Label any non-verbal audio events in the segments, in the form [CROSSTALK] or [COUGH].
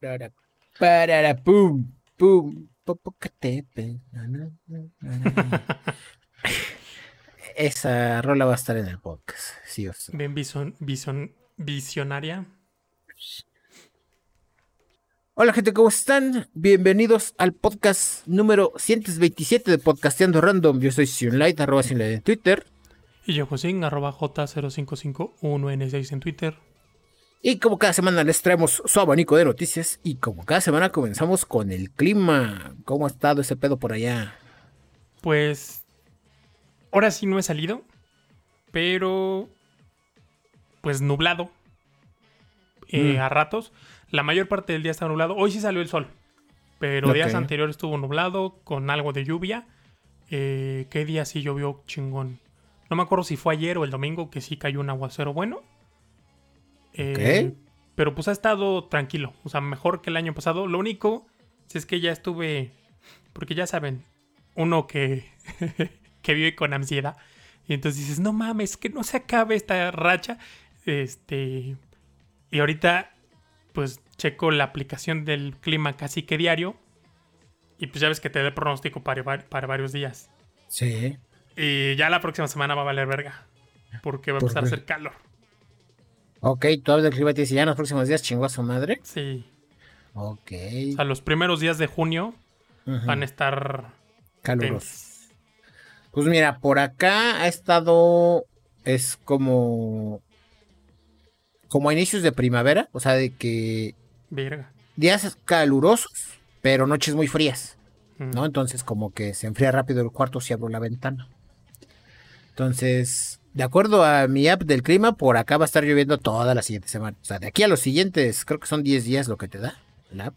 Para, para, pum, pum, na. Esa rola va a estar en el podcast, sí o sí. Bien vison, vison- visionaria. Hola gente, ¿cómo están? Bienvenidos al podcast número 127 de Podcasteando Random. Yo soy Sionlight, arroba Sionlight en Twitter. Y yo, Josín, arroba J0551N6 en Twitter. Y como cada semana les traemos su abanico de noticias. Y como cada semana comenzamos con el clima. ¿Cómo ha estado ese pedo por allá? Pues. Ahora sí no he salido. Pero. Pues nublado. Eh, Mm. A ratos. La mayor parte del día está nublado. Hoy sí salió el sol. Pero días anteriores estuvo nublado. Con algo de lluvia. Eh, ¿Qué día sí llovió chingón? No me acuerdo si fue ayer o el domingo que sí cayó un aguacero bueno. Eh, Pero pues ha estado tranquilo. O sea, mejor que el año pasado. Lo único es que ya estuve. Porque ya saben, uno que, [LAUGHS] que vive con ansiedad. Y entonces dices, no mames, que no se acabe esta racha. Este. Y ahorita, pues checo la aplicación del clima casi que diario. Y pues ya ves que te da el pronóstico para, para varios días. Sí. Y ya la próxima semana va a valer verga. Porque va a ¿Por empezar a hacer calor. Ok, tú hablas del clima y te dice, ya en los próximos días chingó a su madre. Sí. Ok. O sea, los primeros días de junio van a estar Calurosos. Pues mira, por acá ha estado. Es como. Como a inicios de primavera. O sea, de que. verga. Días calurosos, pero noches muy frías. Mm. ¿No? Entonces, como que se enfría rápido el cuarto si abro la ventana. Entonces, de acuerdo a mi app del clima, por acá va a estar lloviendo toda la siguiente semana. O sea, de aquí a los siguientes, creo que son 10 días lo que te da la app.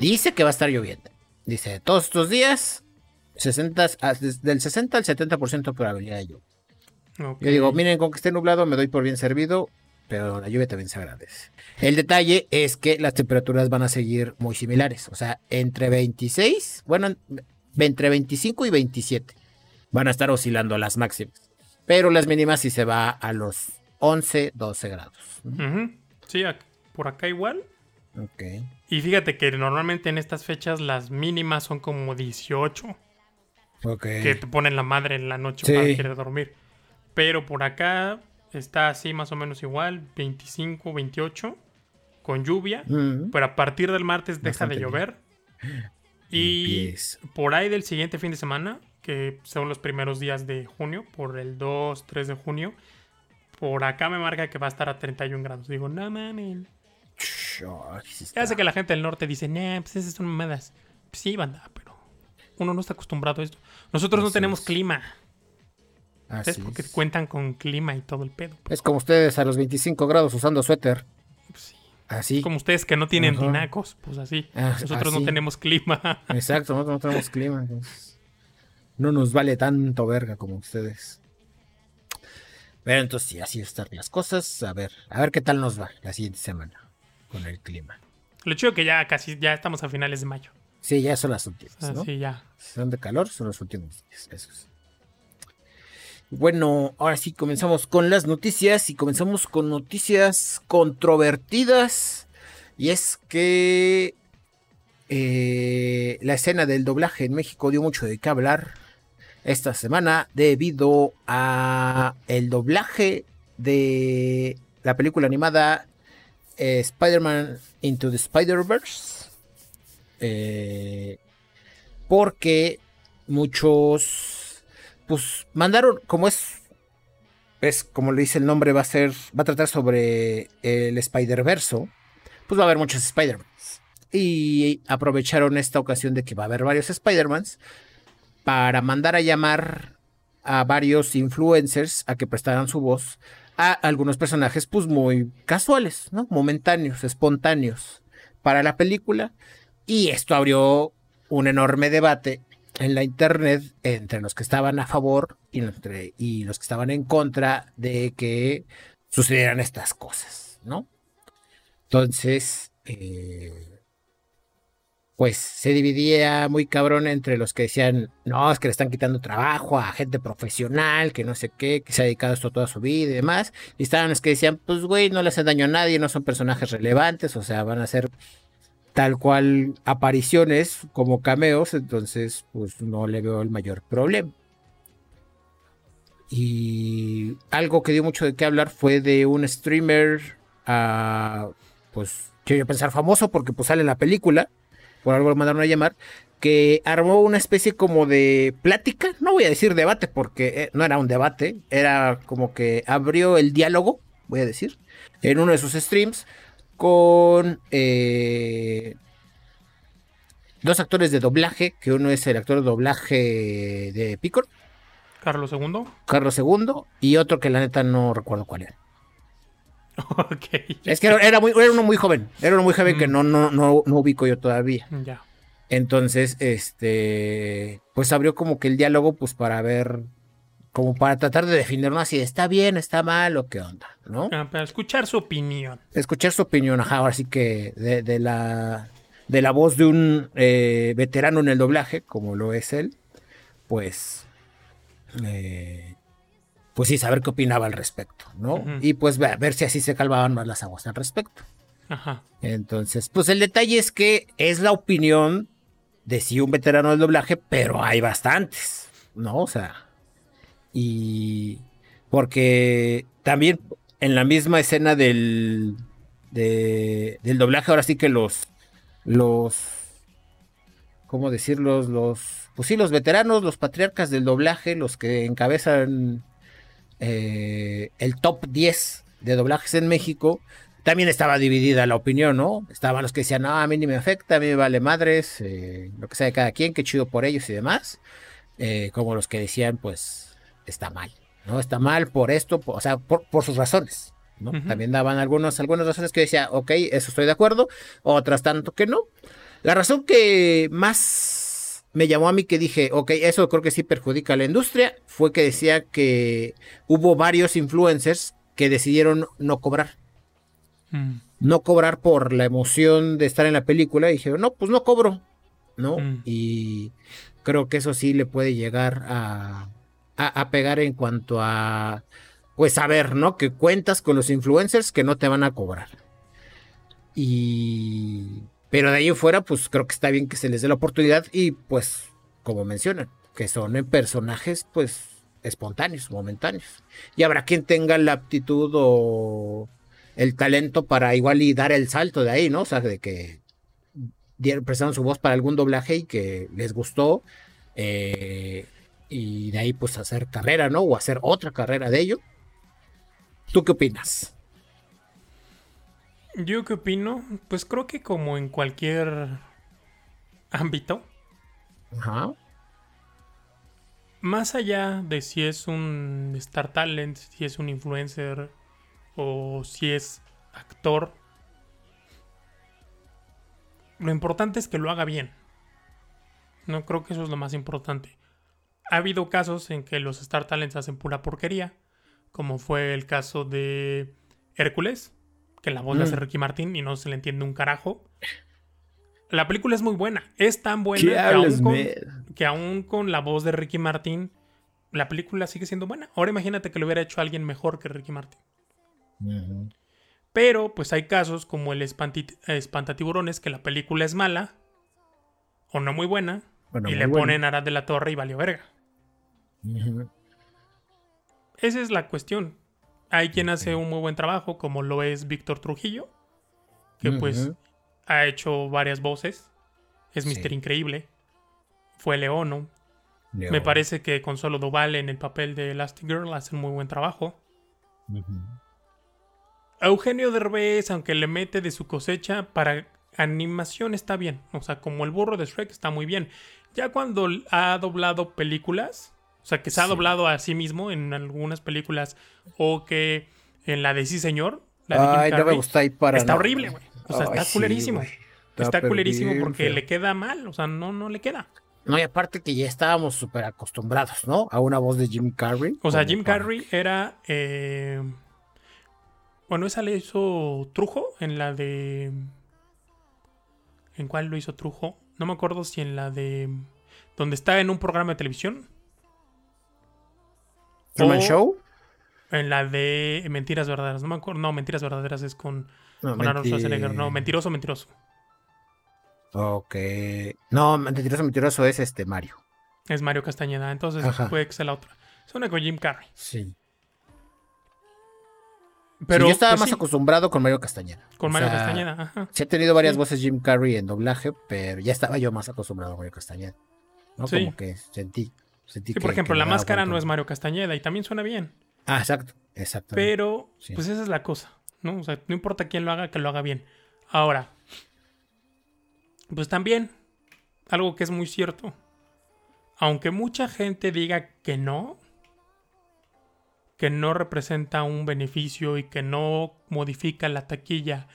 Dice que va a estar lloviendo. Dice, todos estos días, 60, a- des- del 60 al 70% de probabilidad de lluvia. Yo digo, miren, con que esté nublado me doy por bien servido, pero la lluvia también se agradece. El detalle es que las temperaturas van a seguir muy similares. O sea, entre 26, bueno, en- entre 25 y 27 van a estar oscilando las máximas. Pero las mínimas sí se va a los 11, 12 grados. Sí, por acá igual. Ok. Y fíjate que normalmente en estas fechas las mínimas son como 18, Ok. que te ponen la madre en la noche Sí. para querer dormir. Pero por acá está así más o menos igual, 25, 28, con lluvia. Pero a partir del martes deja Bastante de bien. llover. Y por ahí del siguiente fin de semana, que son los primeros días de junio, por el 2, 3 de junio, por acá me marca que va a estar a 31 grados. Digo, no mames. Ya sé que la gente del norte dice, nah, pues esas son mamadas. Pues sí, banda, pero uno no está acostumbrado a esto. Nosotros no Así tenemos es. clima. Así ¿Sabes? Porque es. cuentan con clima y todo el pedo. Es como ustedes a los 25 grados usando suéter. Pues sí. Así. Como ustedes que no tienen Ajá. tinacos, pues así. Ah, Nosotros así. no tenemos clima. Exacto, nosotros no tenemos clima. No nos vale tanto verga como ustedes. Pero entonces sí, así están las cosas. A ver, a ver qué tal nos va la siguiente semana con el clima. Lo chido que ya casi, ya estamos a finales de mayo. Sí, ya son las últimas, ¿no? Así ya. Si son de calor, son los últimos días. Esos. Bueno, ahora sí comenzamos con las noticias y comenzamos con noticias controvertidas. Y es que eh, la escena del doblaje en México dio mucho de qué hablar esta semana debido a el doblaje de la película animada eh, Spider-Man Into the Spider-Verse. Eh, porque muchos pues mandaron como es es como le dice el nombre va a ser va a tratar sobre el Spider-Verso pues va a haber muchos Spider-Mans y aprovecharon esta ocasión de que va a haber varios Spider-Mans para mandar a llamar a varios influencers a que prestaran su voz a algunos personajes pues muy casuales, ¿no? Momentáneos, espontáneos para la película y esto abrió un enorme debate en la internet entre los que estaban a favor y, entre, y los que estaban en contra de que sucedieran estas cosas, ¿no? Entonces, eh, pues se dividía muy cabrón entre los que decían, no, es que le están quitando trabajo a gente profesional, que no sé qué, que se ha dedicado a esto toda su vida y demás. Y estaban los que decían, pues güey, no le hacen daño a nadie, no son personajes relevantes, o sea, van a ser tal cual apariciones como cameos, entonces pues no le veo el mayor problema. Y algo que dio mucho de qué hablar fue de un streamer, uh, pues quiero pensar famoso porque pues sale en la película, por algo lo mandaron a llamar, que armó una especie como de plática, no voy a decir debate porque eh, no era un debate, era como que abrió el diálogo, voy a decir, en uno de sus streams con eh, dos actores de doblaje, que uno es el actor de doblaje de Picor. Carlos II. Carlos II y otro que la neta no recuerdo cuál era. [LAUGHS] Ok. Es que era, muy, era uno muy joven. Era uno muy joven que mm. no, no, no, no ubico yo todavía. Ya. Entonces, este, pues abrió como que el diálogo, pues para ver, como para tratar de definirnos si está bien, está mal o qué onda, ¿no? Ah, para escuchar su opinión. Escuchar su opinión, ajá, ahora sí que de, la, de la voz de un eh, veterano en el doblaje, como lo es él, pues eh, pues sí, saber qué opinaba al respecto, ¿no? Y pues ver, ver, si así se calmaban más las aguas al respecto. Ajá. Entonces, pues el detalle es que es la opinión de sí un veterano del doblaje, pero hay bastantes, ¿no? O sea, y porque también en la misma escena del, del doblaje, ahora sí que los, los, ¿cómo decirlos? Los, pues sí, los veteranos, los patriarcas del doblaje, los que encabezan eh, el top 10 de doblajes en México, también estaba dividida la opinión, ¿no? Estaban los que decían, no, a mí ni me afecta, a mí me vale madres, eh, lo que sea de cada quien, qué chido por ellos y demás. Eh, como los que decían, pues, está mal, ¿no? Está mal por esto, o sea, por, sus razones, ¿no? También daban algunos, algunas razones que decía, ok, eso estoy de acuerdo, otras tanto que no. La razón que más me llamó a mí que dije, ok, eso creo que sí perjudica a la industria, fue que decía que hubo varios influencers que decidieron no cobrar. Mm. No cobrar por la emoción de estar en la película. Y dije, no, pues no cobro. ¿No? Mm. Y creo que eso sí le puede llegar a, a, pegar en cuanto a, pues saber, ¿no? Que cuentas con los influencers que no te van a cobrar. Y pero de ahí fuera, pues creo que está bien que se les dé la oportunidad y pues, como mencionan, que son personajes pues espontáneos, momentáneos. Y habrá quien tenga la aptitud o el talento para igual y dar el salto de ahí, ¿no? O sea, de que prestaron su voz para algún doblaje y que les gustó. Eh, y de ahí pues hacer carrera, ¿no? O hacer otra carrera de ello. ¿Tú qué opinas? Yo qué opino, pues creo que como en cualquier ámbito. Ajá. Más allá de si es un Star Talent, si es un influencer o si es actor, lo importante es que lo haga bien. No creo que eso es lo más importante. Ha habido casos en que los Star Talents hacen pura porquería, como fue el caso de Hércules, que la voz de hace mm. Ricky Martin y no se le entiende un carajo. La película es muy buena. Es tan buena que aún, con, la voz de Ricky Martin, la película sigue siendo buena. Ahora imagínate que lo hubiera hecho alguien mejor que Ricky Martin. Pero, pues hay casos como el Espantatiburones, que la película es mala o no muy buena, y le ponen Arad de la Torre y valió verga. Esa es la cuestión. Hay quien hace un muy buen trabajo, como lo es Víctor Trujillo, que pues ha hecho varias voces. Es Mister Increíble. Fue Leono. Me parece que Consuelo Duval en el papel de Elastigirl hace un muy buen trabajo. Eugenio Derbez, aunque le mete de su cosecha, para animación está bien. O sea, como el burro de Shrek está muy bien. Ya cuando ha doblado películas, o sea, que se ha doblado a sí mismo en algunas películas o que en la de Sí Señor. La Ay, no me gusta ahí para Está horrible, güey. O sea, está culerísimo. Está, culerísimo porque le queda mal. O sea, no, no le queda. No, y aparte que ya estábamos súper acostumbrados, ¿no? A una voz de Jim Carrey. O sea, Jim Carrey era... Eh... Bueno, esa le hizo Trujo en la de... ¿En cuál lo hizo Trujo? No me acuerdo si en la de. Donde está en un programa de televisión. ¿Truman Show? En la de Mentiras Verdaderas. No me acuerdo. No, Mentiras Verdaderas es con, no, con Arnold Schwarzenegger. No, Mentiroso, Mentiroso. Ok. No, Mentiroso, Mentiroso es este Mario. Es Mario Castañeda. Entonces puede que sea la otra. Es una con Jim Carrey. Sí. Pero yo estaba pues más acostumbrado con Mario Castañeda. Con Mario Castañeda, ajá. Sí, he tenido varias voces Jim Carrey en doblaje, pero ya estaba yo más acostumbrado a Mario Castañeda. ¿no? Como que sentí. Sentí sí, por ejemplo, la máscara no es Mario Castañeda y también suena bien. Ah, exacto, exacto. Pero, pues esa es la cosa, ¿no? O sea, no importa quién lo haga, que lo haga bien. Ahora, pues también, algo que es muy cierto. Aunque mucha gente diga que no, que no representa un beneficio y que no modifica la taquilla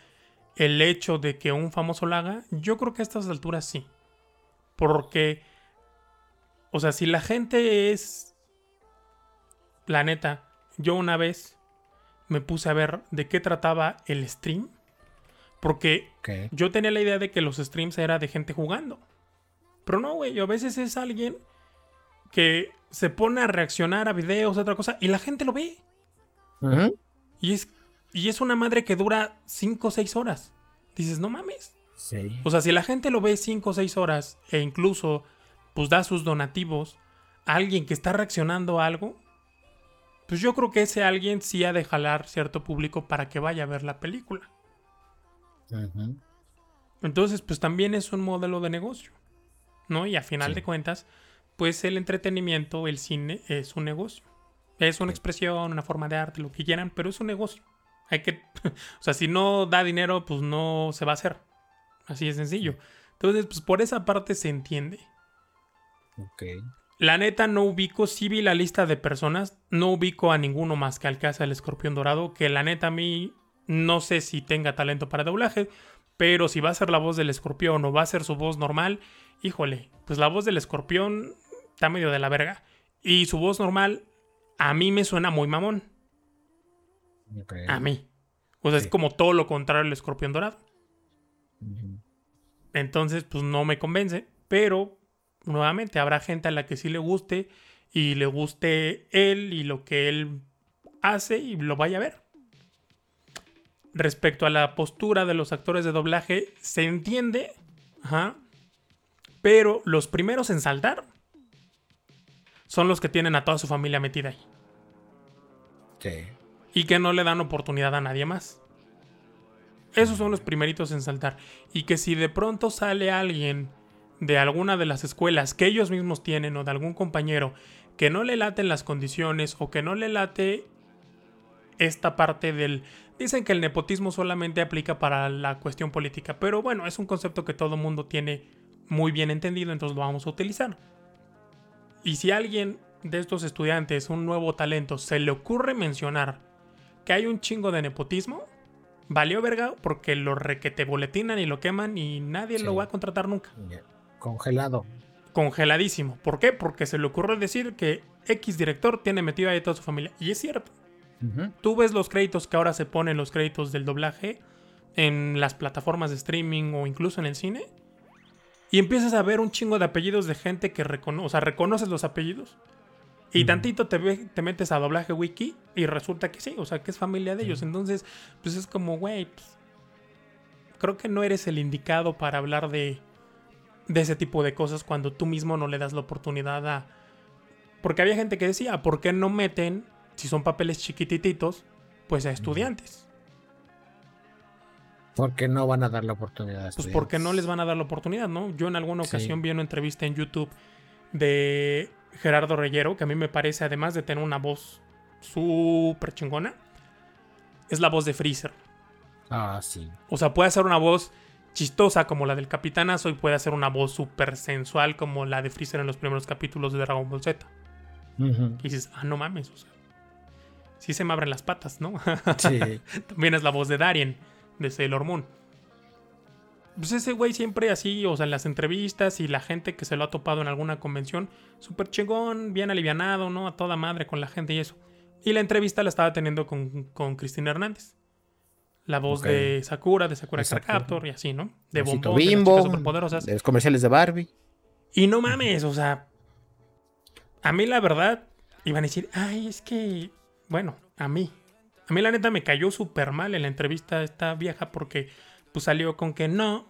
el hecho de que un famoso lo haga, yo creo que a estas alturas sí. Porque, o sea, si la gente es... La neta, yo una vez me puse a ver de qué trataba el stream. Porque yo tenía la idea de que los streams era de gente jugando. Pero no, güey, a veces es alguien que se pone a reaccionar a videos, otra cosa, y la gente lo ve. y, es, y es una madre que dura 5 o 6 horas. Dices, no mames. Sí. O sea, si la gente lo ve 5 o 6 horas e incluso pues da sus donativos a alguien que está reaccionando a algo, pues yo creo que ese alguien sí ha de jalar cierto público para que vaya a ver la película. Entonces, pues también es un modelo de negocio. ¿No? Y a final de cuentas, pues el entretenimiento, el cine, es un negocio. Es una expresión, una forma de arte, lo que quieran, pero es un negocio. Hay que, [LAUGHS] o sea, si no da dinero, pues no se va a hacer. Así de sencillo. Entonces, pues por esa parte se entiende. La neta no ubico, sí vi la lista de personas, no ubico a ninguno más que al que el escorpión dorado, que la neta a mí no sé si tenga talento para doblaje, pero si va a ser la voz del escorpión o va a ser su voz normal, híjole, pues la voz del escorpión está medio de la verga. Y su voz normal, a mí me suena muy mamón. A mí. O sea, es como todo lo contrario al escorpión dorado. Entonces, pues no me convence. Pero, nuevamente, habrá gente a la que sí le guste. Y le guste él y lo que él hace y lo vaya a ver. Respecto a la postura de los actores de doblaje, se entiende. Ajá. Pero los primeros en saltar son los que tienen a toda su familia metida ahí. Sí. Y que no le dan oportunidad a nadie más. Esos son los primeritos en saltar. Y que si de pronto sale alguien de alguna de las escuelas que ellos mismos tienen o de algún compañero que no le laten las condiciones o que no le late esta parte del... Dicen que el nepotismo solamente aplica para la cuestión política, pero bueno, es un concepto que todo mundo tiene muy bien entendido, entonces lo vamos a utilizar. Y si a alguien de estos estudiantes, un nuevo talento, se le ocurre mencionar que hay un chingo de nepotismo, valió verga porque lo requete boletinan y lo queman y nadie lo va a contratar nunca. Congelado. Congeladísimo. ¿Por qué? Porque se le ocurre decir que X director tiene metido ahí toda su familia. Y es cierto. Tú ves los créditos que ahora se ponen los créditos del doblaje en las plataformas de streaming o incluso en el cine. Y empiezas a ver un chingo de apellidos de gente que reconoce, o sea, reconoces los apellidos. Y tantito te, te metes a doblaje wiki y resulta que sí, o sea, que es familia de ellos. Entonces, pues es como, güey, pues, creo que no eres el indicado para hablar de, de ese tipo de cosas cuando tú mismo no le das la oportunidad a... Porque había gente que decía, ¿por qué no meten, si son papeles chiquititos, pues a estudiantes? Porque no van a dar la oportunidad. A pues porque no les van a dar la oportunidad, ¿no? Yo en alguna ocasión vi una entrevista en YouTube de Gerardo Reyero, que a mí me parece, además de tener una voz súper chingona, es la voz de Freezer. Ah, sí. O sea, puede hacer una voz chistosa como la del Capitanazo y puede hacer una voz súper sensual como la de Freezer en los primeros capítulos de Dragon Ball Z. Y dices, ah, no mames, o sea, sí se me abren las patas, ¿no? [LAUGHS] Sí. También es la voz de Darien de Sailor Moon. Pues ese güey siempre así, o sea, en las entrevistas y la gente que se lo ha topado en alguna convención, súper chingón, bien alivianado, ¿no? A toda madre con la gente y eso. Y la entrevista la estaba teniendo con, Cristina Hernández, La voz de Sakura, de Sakura Captor y así, ¿no? De Bombón, Bimbo, de, de los comerciales de Barbie. Y no mames, o sea, a mí la verdad, iban a decir, ay, es que, bueno, a mí. A mí la neta me cayó súper mal en la entrevista esta vieja porque pues salió con que no.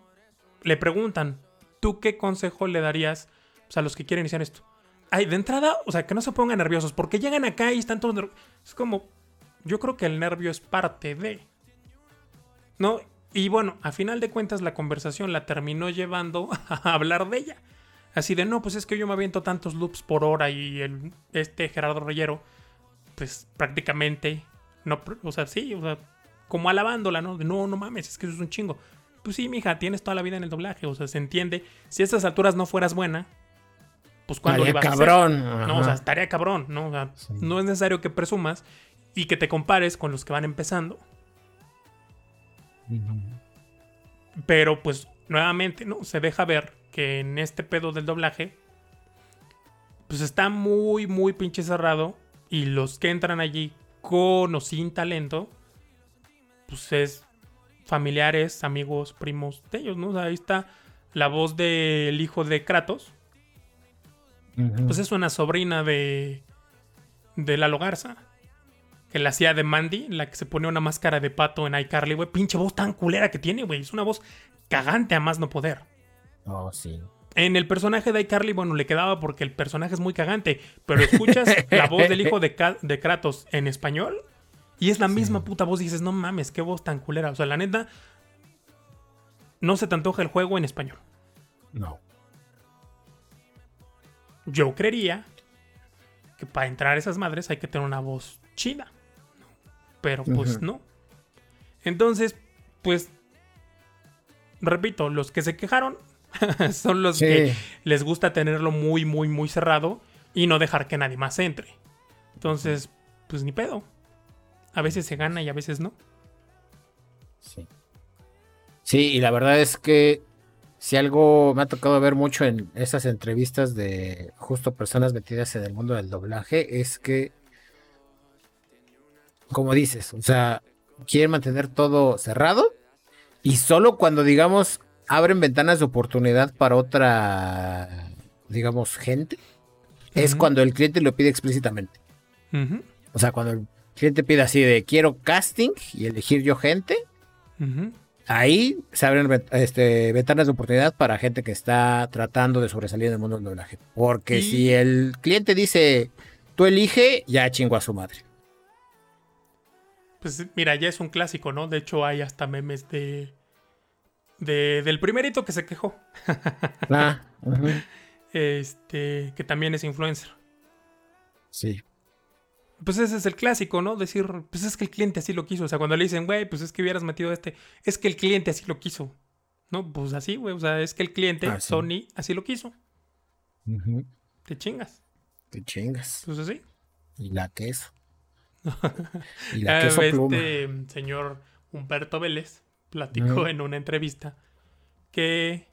Le preguntan, ¿tú qué consejo le darías pues, a los que quieren iniciar esto? Ay, de entrada, o sea, que no se pongan nerviosos porque llegan acá y están todos nerviosos. Es como, yo creo que el nervio es parte de... ¿No? Y bueno, a final de cuentas la conversación la terminó llevando [LAUGHS] a hablar de ella. Así de, no, pues es que yo me aviento tantos loops por hora y el, este Gerardo Reyero, pues prácticamente, no, o sea, sí, o sea, como alabándola, ¿no? De, no, no mames, es que eso es un chingo. Pues sí, mija, tienes toda la vida en el doblaje, o sea, se entiende. Si a estas alturas no fueras buena, pues cuando ibas cabrón. A No, o sea, estaría cabrón, ¿no? O sea, no es necesario que presumas y que te compares con los que van empezando. Pero pues nuevamente, ¿no? Se deja ver que en este pedo del doblaje, pues está muy, muy pinche cerrado. Y los que entran allí con o sin talento, pues es familiares, amigos, primos de ellos, ¿no? O sea, ahí está la voz del hijo de Kratos. Pues es una sobrina de, de Lalo Garza. Que la hacía de Mandy, la que se pone una máscara de pato en iCarly, güey. Pinche voz tan culera que tiene, güey. Es una voz cagante a más no poder. Oh, sí. En el personaje de iCarly, bueno, le quedaba porque el personaje es muy cagante, pero escuchas la voz del hijo de, Kratos en español y es la misma puta voz y dices, no mames, qué voz tan culera. O sea, la neta, no se te antoja el juego en español. No. Yo creería que para entrar a esas madres hay que tener una voz china. Pero pues no. Entonces, pues, repito, los que se quejaron [LAUGHS] Son los que les gusta tenerlo muy, muy, muy cerrado y no dejar que nadie más entre. Entonces, pues ni pedo. A veces se gana y a veces no. Sí. Sí, y la verdad es que si algo me ha tocado ver mucho en esas entrevistas de justo personas metidas en el mundo del doblaje es que, como dices, o sea, quieren mantener todo cerrado y solo cuando digamos abren ventanas de oportunidad para otra, digamos, gente, es cuando el cliente lo pide explícitamente. O sea, cuando el cliente pide así de quiero casting y elegir yo gente, ahí se abren este, ventanas de oportunidad para gente que está tratando de sobresalir en el mundo del doblaje. Porque si el cliente dice tú elige, ya chingo a su madre. Pues mira, ya es un clásico, ¿no? De hecho, hay hasta memes de del primerito que se quejó. Ah, Este, que también es influencer. Sí. Pues ese es el clásico, ¿no? Decir, pues es que el cliente así lo quiso. O sea, cuando le dicen, güey, pues es que hubieras metido este, es que el cliente así lo quiso. No, pues así, güey. O sea, es que el cliente, ah, Sony, así lo quiso. Te chingas. Te chingas. Pues así. Y la queso. [LAUGHS] y la queso este señor Humberto Vélez platicó en una entrevista que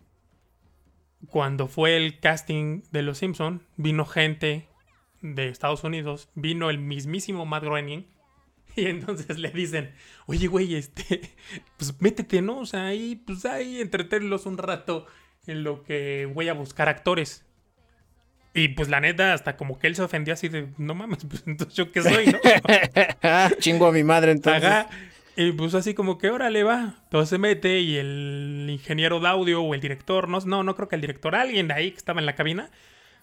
cuando fue el casting de Los Simpson vino gente de Estados Unidos, vino el mismísimo Matt Groening [LAUGHS] y entonces le dicen, oye güey, este, pues métete, ¿no? O sea, ahí, pues ahí entretenerlos un rato en lo que voy a buscar actores. Y pues la neta, hasta como que él se ofendió así de, no mames, pues entonces yo qué soy, ¿no? [LAUGHS] Chingo a mi madre entonces. Y pues así como que órale va. Entonces se mete y el ingeniero de audio o el director, no, no, no creo que el director, alguien de ahí que estaba en la cabina,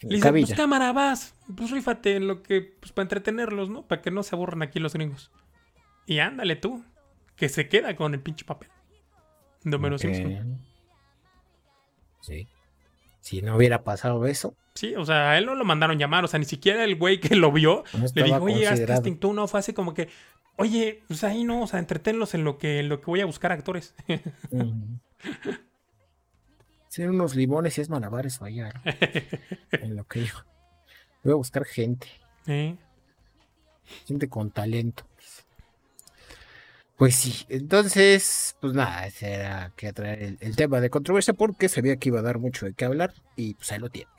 le dice, pues cámara, vas, pues rífate en lo que, pues para entretenerlos, ¿no? Para que no se aburran aquí los gringos. Y ándale tú, que se queda con el pinche papel. Número okay. Sí. Si no hubiera pasado eso. Sí, o sea, a él no lo mandaron llamar, o sea, ni siquiera el güey que lo vio le dijo, oye, haz casting tú, no, fue así como que, Oye, pues ahí no, o sea, entretenlos en lo que, en lo que voy a buscar actores. Ser unos limones y es malabares vaya. [LAUGHS] en lo que yo. Voy a buscar gente. Gente con talento. Pues sí, entonces, pues nada, ese era que traer el, el, tema de controversia porque sabía que iba a dar mucho de qué hablar y pues ahí lo tiene.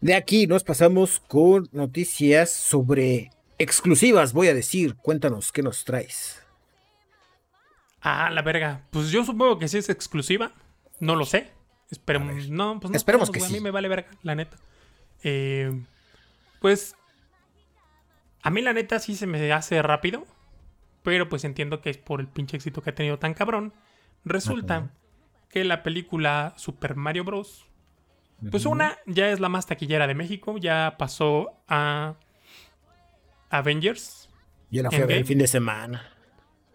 De aquí nos pasamos con noticias sobre exclusivas, voy a decir. Cuéntanos, ¿qué nos traes? Ah, la verga. Pues yo supongo que sí es exclusiva. No lo sé. Esperemos. No, pues no. Esperemos que A sí. mí me vale verga, la neta. Eh, pues. A mí, la neta, sí se me hace rápido. Pero pues entiendo que es por el pinche éxito que ha tenido tan cabrón. Resulta que la película Super Mario Bros. Pues una ya es la más taquillera de México. Ya pasó a Avengers. Yo la fui a ver el fin de semana.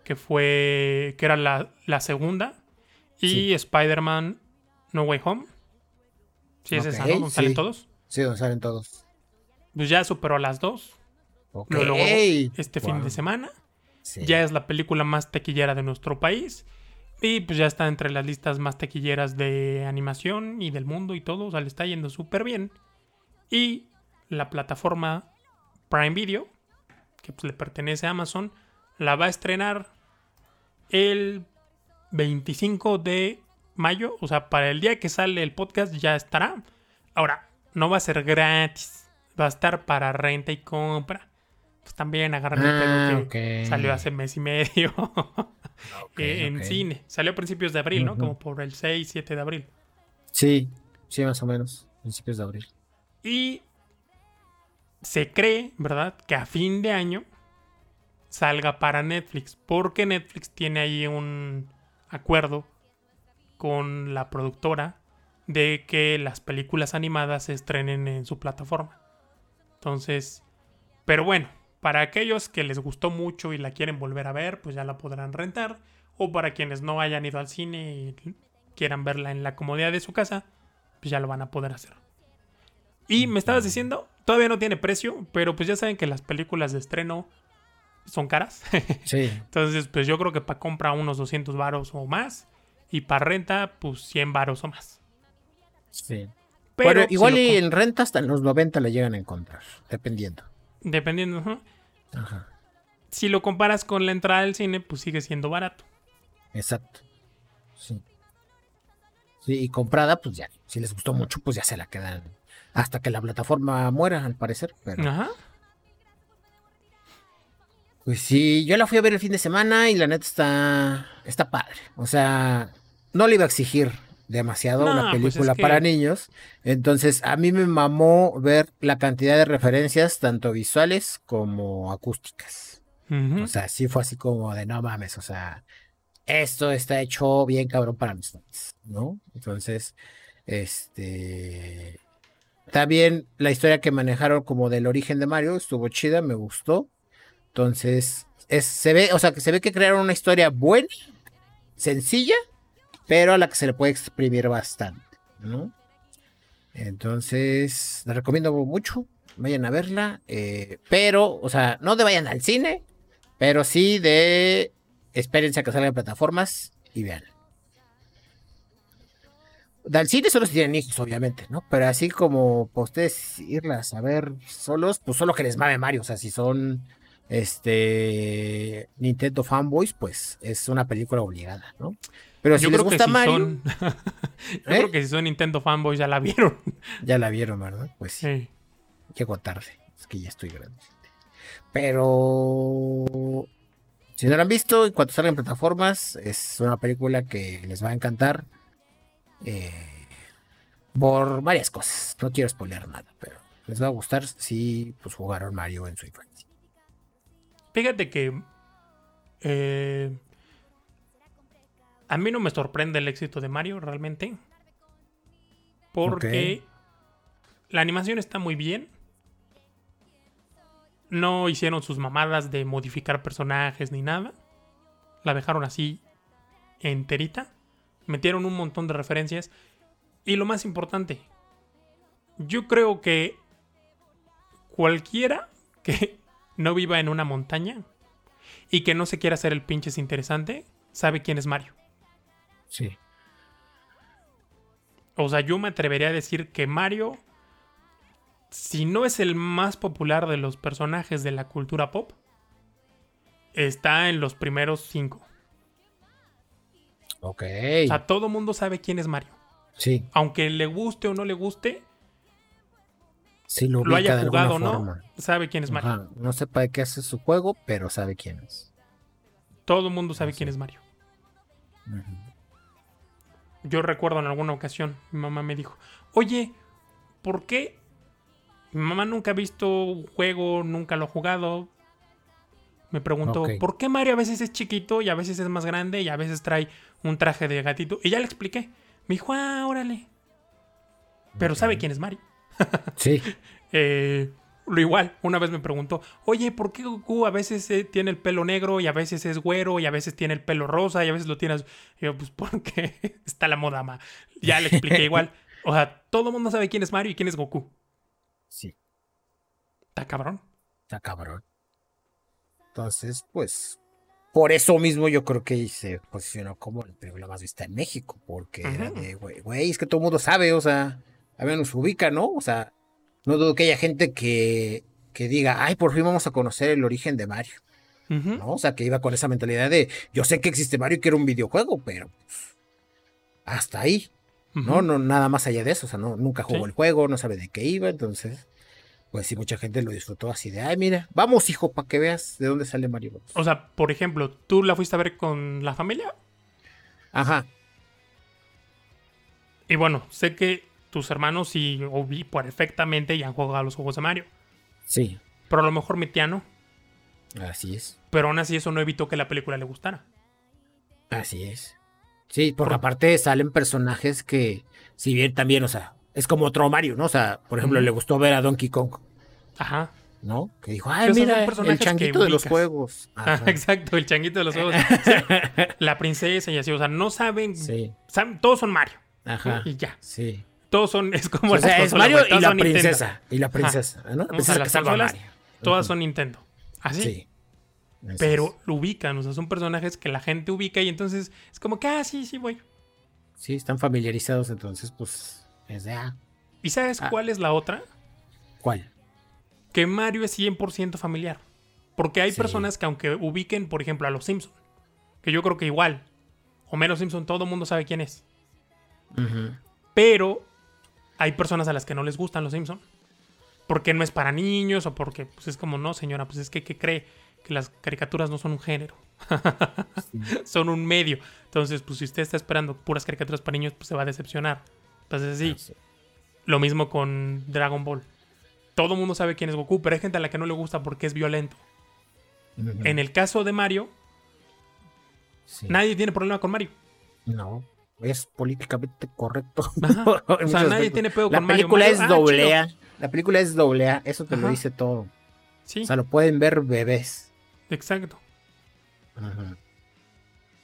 que fue que era la, la segunda y Sí. Spider-Man No Way Home. Sí, es esa, ¿no? Donde salen sí. todos. Sí, donde salen todos. Pues ya superó a las dos. Ok. Lo logró este fin de semana. Ya es la película más taquillera de nuestro país. Y pues ya está entre las listas más taquilleras de animación y del mundo y todo. O sea, le está yendo súper bien. Y la plataforma Prime Video, que pues le pertenece a Amazon, la va a estrenar el 25 de mayo. O sea, para el día que sale el podcast ya estará. Ahora, no va a ser gratis. Va a estar para renta y compra. Pues también agarran el pedo que salió hace mes y medio [LAUGHS] eh, en cine. Salió a principios de abril, ¿no? Como por el 6, 7 de abril. Sí, sí, más o menos. Principios de abril. Y se cree, ¿verdad? Que a fin de año salga para Netflix. Porque Netflix tiene ahí un acuerdo con la productora de que las películas animadas se estrenen en su plataforma. Entonces, pero bueno, para aquellos que les gustó mucho y la quieren volver a ver, pues ya la podrán rentar. O para quienes no hayan ido al cine y quieran verla en la comodidad de su casa, pues ya lo van a poder hacer. Y me estabas diciendo, todavía no tiene precio, pero pues ya saben que las películas de estreno son caras. [LAUGHS] Sí. Entonces, pues yo creo que para compra unos 200 varos o más. Y para renta, pues 100 varos o más. Sí. Pero Bueno, igual y en renta hasta en los 90 la llegan a encontrar, dependiendo. Dependiendo, ajá. Ajá. Si lo comparas con la entrada del cine, pues sigue siendo barato. Exacto. Sí. Sí, y comprada, pues ya. Si les gustó mucho, pues ya se la quedan. Hasta que la plataforma muera, al parecer. Pero, Ajá. pues sí, yo la fui a ver el fin de semana y la neta está, está padre. O sea, no le iba a exigir demasiado No, una pues es película que- para niños. Entonces, a mí me mamó ver la cantidad de referencias, tanto visuales como acústicas. O sea, sí fue así como de no mames, o sea, esto está hecho bien cabrón para mis fans, ¿no? Entonces, este. También la historia que manejaron como del origen de Mario estuvo chida, me gustó. Entonces, es, se ve, o sea, que se ve que crearon una historia buena, sencilla, pero a la que se le puede exprimir bastante, ¿no? Entonces, la recomiendo mucho. Vayan a verla. eh, pero, o sea, no de vayan al cine, pero sí de experiencia que salga en plataformas y vean. Al cine solo si tienen hijos, obviamente, ¿no? Pero así como para ustedes irlas a ver solos, pues solo que les mame Mario. O sea, si son este Nintendo fanboys, pues es una película obligada, ¿no? Pero si Yo les creo que gusta si Mario, son. [LAUGHS] Yo ¿Eh? creo que si son Nintendo fanboys ya la vieron. [LAUGHS] ya la vieron, ¿verdad? Pues sí. Sí. Llego tarde, es que ya estoy grande. Pero si no la han visto, en cuanto salga en plataformas, es una película que les va a encantar. eh, por varias cosas. No quiero spoiler nada, pero les va a gustar si pues jugaron Mario en su infancia. Fíjate que. eh, a mí no me sorprende el éxito de Mario, realmente. Porque la animación está muy bien. No hicieron sus mamadas de modificar personajes ni nada. La dejaron así enterita. Metieron un montón de referencias. Y lo más importante, yo creo que cualquiera [LAUGHS] que no viva en una montaña y que no se quiera hacer el pinches interesante, sabe quién es Mario. Sí. O sea, yo me atrevería a decir que Mario, si no es el más popular de los personajes de la cultura pop, está en los primeros cinco. Ok. O sea, todo mundo sabe quién es Mario. sí, Aunque le guste o no le guste, sí lo, haya jugado o no, forma. sabe quién es Mario. Ajá, No sepa de qué hace su juego, pero sabe quién es. Todo mundo sabe Sí. quién es Mario. Yo recuerdo en alguna ocasión, mi mamá me dijo, oye, ¿por qué? Mi mamá nunca ha visto un juego, nunca lo ha jugado. Me preguntó, ¿por qué Mario a veces es chiquito y a veces es más grande y a veces trae un traje de gatito? Y ya le expliqué. Me dijo, ah, órale. Pero ¿sabe quién es Mario? sí. [LAUGHS] eh, lo igual, una vez me preguntó, oye, ¿por qué Goku a veces eh, tiene el pelo negro y a veces es güero y a veces tiene el pelo rosa y a veces lo tienes... Y yo, pues porque [LAUGHS] está la moda, ma. Ya le expliqué [LAUGHS] igual. O sea, todo el mundo sabe quién es Mario y quién es Goku. Sí. Está cabrón. Está cabrón. Entonces, pues, por eso mismo yo creo que se posicionó como la película más vista en México, porque era de, güey, es que todo el mundo sabe, o sea, a ver, nos ubica, ¿no? O sea, no dudo que haya gente que, que diga, ay, por fin vamos a conocer el origen de Mario. ¿no? O sea, que iba con esa mentalidad de, yo sé que existe Mario y que era un videojuego, pero pues, hasta ahí. ¿no? no nada más allá de eso, o sea, no, nunca jugó el juego, no sabe de qué iba, entonces, pues sí, mucha gente lo disfrutó así de, ay, mira, vamos, hijo, para que veas de dónde sale Mario O sea, por ejemplo, ¿tú la fuiste a ver con la familia? Ajá. Y bueno, sé que tus hermanos sí o vi perfectamente y han jugado a los juegos de Mario. Sí. Pero a lo mejor mi tía no. Así es. Pero aún así eso no evitó que la película le gustara. Así es. Sí, porque aparte salen personajes que, si bien también, o sea, es como otro Mario, ¿no? O sea, por ejemplo, le gustó ver a Donkey Kong. Ajá. ¿No? Que dijo, ay, mira, el changuito de los juegos. [LAUGHS] exacto, el changuito de los juegos. [LAUGHS] la princesa y así, o sea, no saben, sí. saben todos son Mario. Ajá. Y ya. Sí todos son, es como o sea, es Mario y la princesa. Y la princesa, ¿no? O sea, las consolas, todas son Nintendo. Así. Sí. Pero lo ubican, o sea, son personajes que la gente ubica y entonces es como que, ah, sí, sí, voy. Sí, están familiarizados, entonces, pues, es de ah. ¿Y sabes ah. cuál es la otra? ¿Cuál? Que Mario es 100% familiar. Porque hay personas que aunque ubiquen, por ejemplo, a los Simpson, que yo creo que igual, o menos Simpson, todo el mundo sabe quién es. Pero hay personas a las que no les gustan los Simpsons. Porque no es para niños o porque pues es como, no, señora, pues es que ¿qué cree? Que las caricaturas no son un género. [LAUGHS] son un medio. Entonces, pues si usted está esperando puras caricaturas para niños, pues se va a decepcionar. Entonces, sí. Lo mismo con Dragon Ball. Todo el mundo sabe quién es Goku, pero hay gente a la que no le gusta porque es violento. En el caso de Mario, nadie tiene problema con Mario. No es políticamente correcto. [LAUGHS] o sea, nadie tiene pedo la película es doblea. La película es doblea, eso te lo dice todo. Sí. O sea, lo pueden ver bebés. Exacto.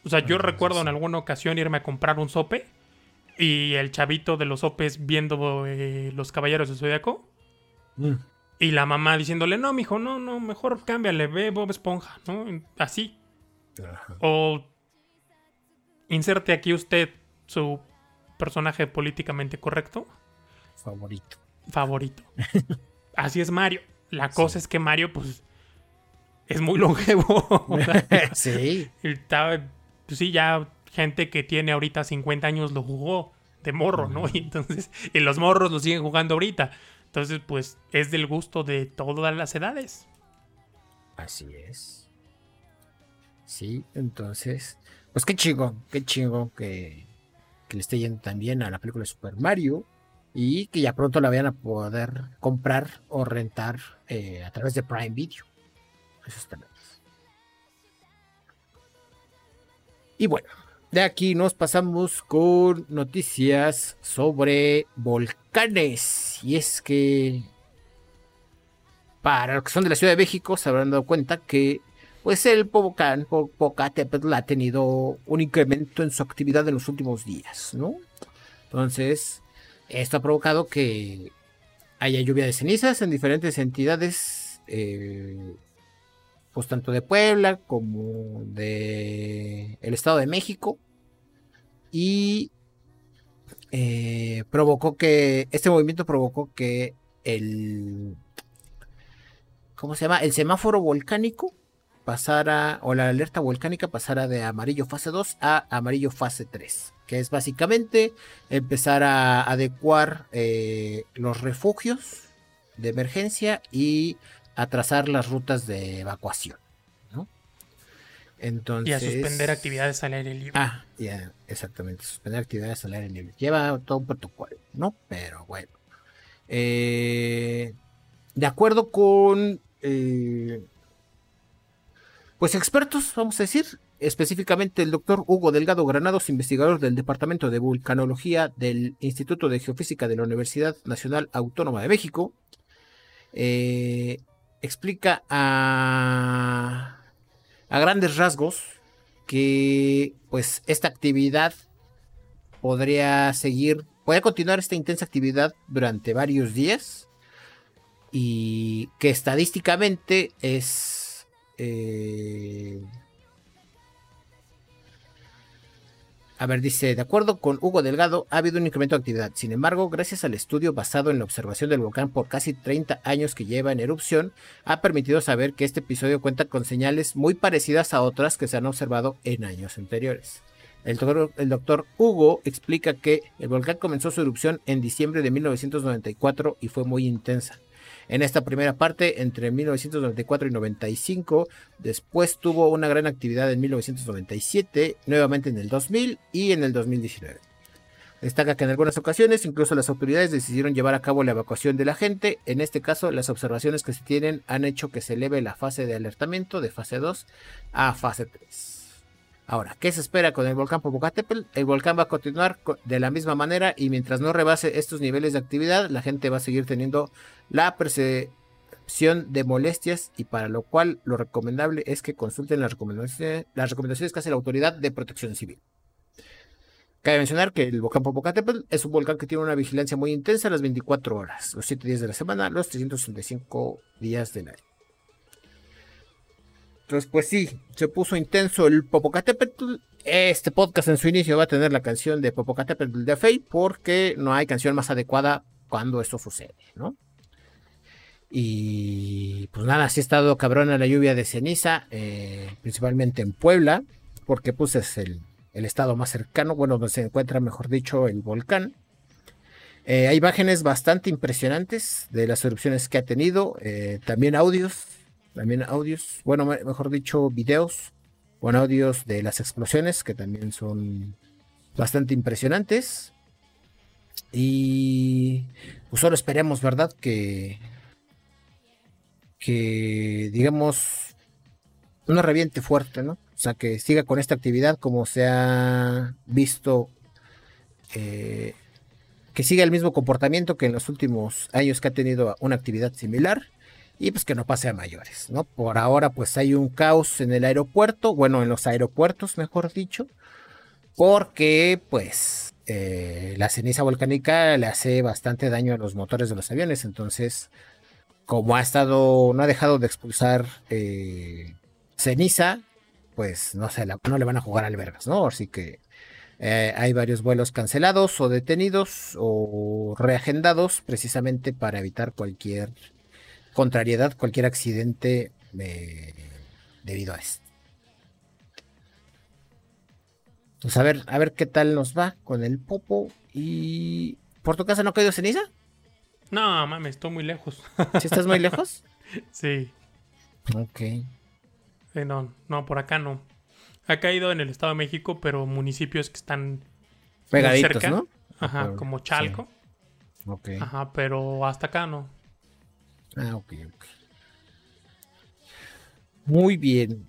O sea, yo recuerdo en alguna ocasión irme a comprar un sope y el chavito de los sopes viendo eh, los caballeros de Zodiaco. Mm. Y la mamá diciéndole, no, mijo, no, no, mejor cámbiale, ve Bob Esponja, ¿no? Así. O inserte aquí usted su personaje políticamente correcto. Favorito. Favorito. [LAUGHS] Así es Mario. La cosa es que Mario, pues, es muy longevo. [LAUGHS] [LAUGHS] sí. pues sí, ya gente que tiene ahorita 50 años lo jugó de morro, ¿no? Y entonces, y los morros lo siguen jugando ahorita. Entonces, pues, es del gusto de todas las edades. Así es. Sí, entonces, pues qué chingo, qué chingo que que le esté yendo también a la película de Super Mario y que ya pronto la vayan a poder comprar o rentar eh, a través de Prime Video. Eso está bien. Y bueno, de aquí nos pasamos con noticias sobre volcanes. Y es que para los que son de la Ciudad de México se habrán dado cuenta que pues el volcán Popocatépetl ha tenido un incremento en su actividad en los últimos días, ¿no? Entonces, esto ha provocado que haya lluvia de cenizas en diferentes entidades, eh, pues tanto de Puebla como de el Estado de México, y eh, provocó que, este movimiento provocó que el, ¿cómo se llama? El semáforo volcánico pasara, o la alerta volcánica pasara de amarillo fase 2 a amarillo fase 3, que es básicamente empezar a adecuar eh, los refugios de emergencia y a trazar las rutas de evacuación. Entonces, y a suspender actividades al aire libre. Ah, ya, exactamente, suspender actividades al aire libre. Lleva todo un protocolo, ¿no? Pero bueno. Eh, de acuerdo con, eh, pues expertos, vamos a decir, específicamente el doctor Hugo Delgado Granados, investigador del Departamento de Vulcanología del Instituto de Geofísica de la Universidad Nacional Autónoma de México, eh, explica a a grandes rasgos que pues esta actividad podría seguir, puede continuar esta intensa actividad durante varios días y que estadísticamente es eh, A ver, dice, de acuerdo con Hugo Delgado, ha habido un incremento de actividad. Sin embargo, gracias al estudio basado en la observación del volcán por casi 30 años que lleva en erupción, ha permitido saber que este episodio cuenta con señales muy parecidas a otras que se han observado en años anteriores. El doctor, el doctor, Hugo explica que el volcán comenzó su erupción en diciembre de 1994 y fue muy intensa en esta primera parte entre 1994 y 95. Después tuvo una gran actividad en 1997, nuevamente en el 2000 y en el 2019. Destaca que en algunas ocasiones incluso las autoridades decidieron llevar a cabo la evacuación de la gente. En este caso, las observaciones que se tienen han hecho que se eleve la fase de alertamiento de fase 2 a fase 3. Ahora, ¿qué se espera con el volcán Popocatépetl? El volcán va a continuar de la misma manera y mientras no rebase estos niveles de actividad, la gente va a seguir teniendo la percepción de molestias y para lo cual lo recomendable es que consulten las recomendaciones, las recomendaciones que hace la Autoridad de Protección Civil. Cabe mencionar que el volcán Popocatépetl es un volcán que tiene una vigilancia muy intensa las 24 horas, los 7 días de la semana, los 365 días del año. Entonces, pues sí, se puso intenso el Popocatépetl. Este podcast en su inicio va a tener la canción de Popocatépetl de Fate porque no hay canción más adecuada cuando esto sucede, ¿no? Y pues nada, sí ha estado cabrona la lluvia de ceniza, eh, principalmente en Puebla, porque pues es el, estado más cercano, bueno, donde se encuentra, mejor dicho, el volcán. Eh, hay imágenes bastante impresionantes de las erupciones que ha tenido, eh, también audios también audios, bueno, mejor dicho, videos con audios de las explosiones que también son bastante impresionantes. Y pues solo esperemos, ¿verdad? Que, que digamos, una reviente fuerte, ¿no? O sea, que siga con esta actividad como se ha visto, eh, que siga el mismo comportamiento que en los últimos años que ha tenido una actividad similar y pues que no pase a mayores, ¿no? Por ahora pues hay un caos en el aeropuerto, bueno, en los aeropuertos, mejor dicho, porque pues eh, la ceniza volcánica le hace bastante daño a los motores de los aviones, entonces como ha estado, no ha dejado de expulsar eh, ceniza, pues no sé, no le van a jugar albergas, ¿no? Así que eh, hay varios vuelos cancelados o detenidos o reagendados precisamente para evitar cualquier contrariedad cualquier accidente eh, debido a esto. Pues a ver, a ver qué tal nos va con el popo. Y. ¿Por tu casa no ha caído ceniza? No, mames, estoy muy lejos. [LAUGHS] ¿Sí estás muy lejos? [LAUGHS] sí. Ok. no, no, por acá no. Ha caído en el Estado de México, pero municipios que están pegaditos, cerca. ¿no? Ajá, como Chalco. Ok. Ajá, pero hasta acá no. Ah, ok, ok. Muy bien.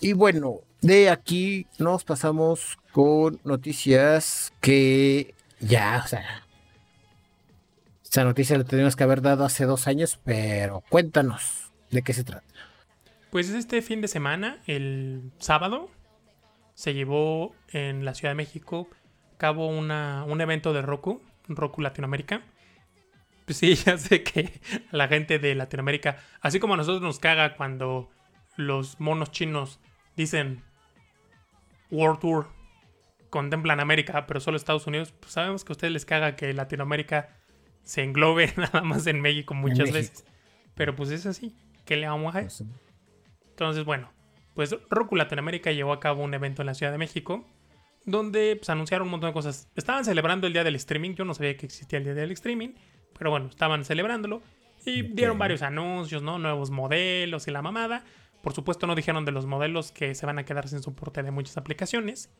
Y bueno, de aquí nos pasamos con noticias que ya, o sea, esa noticia la tenemos que haber dado hace dos años, pero cuéntanos de qué se trata. Pues este fin de semana, el sábado, se llevó en la Ciudad de México cabo una, un evento de Roku, Roku Latinoamérica, pues sí, [LAUGHS] ya sé que la gente de Latinoamérica, así como a nosotros nos caga cuando los monos chinos dicen World Tour, contemplan América, pero solo Estados Unidos, pues sabemos que a ustedes les caga que Latinoamérica se englobe [LAUGHS] nada más en México muchas veces. Pero pues es así, ¿qué le vamos a hacer? Pues Entonces, bueno, pues Roku Latinoamérica llevó a cabo un evento en la Ciudad de México donde pues, anunciaron un montón de cosas. Estaban celebrando el día del streaming, yo no sabía que existía el día del streaming. Pero bueno, estaban celebrándolo y dieron varios anuncios, ¿no? Nuevos modelos y la mamada. Por supuesto no dijeron de los modelos que se van a quedar sin soporte de muchas aplicaciones.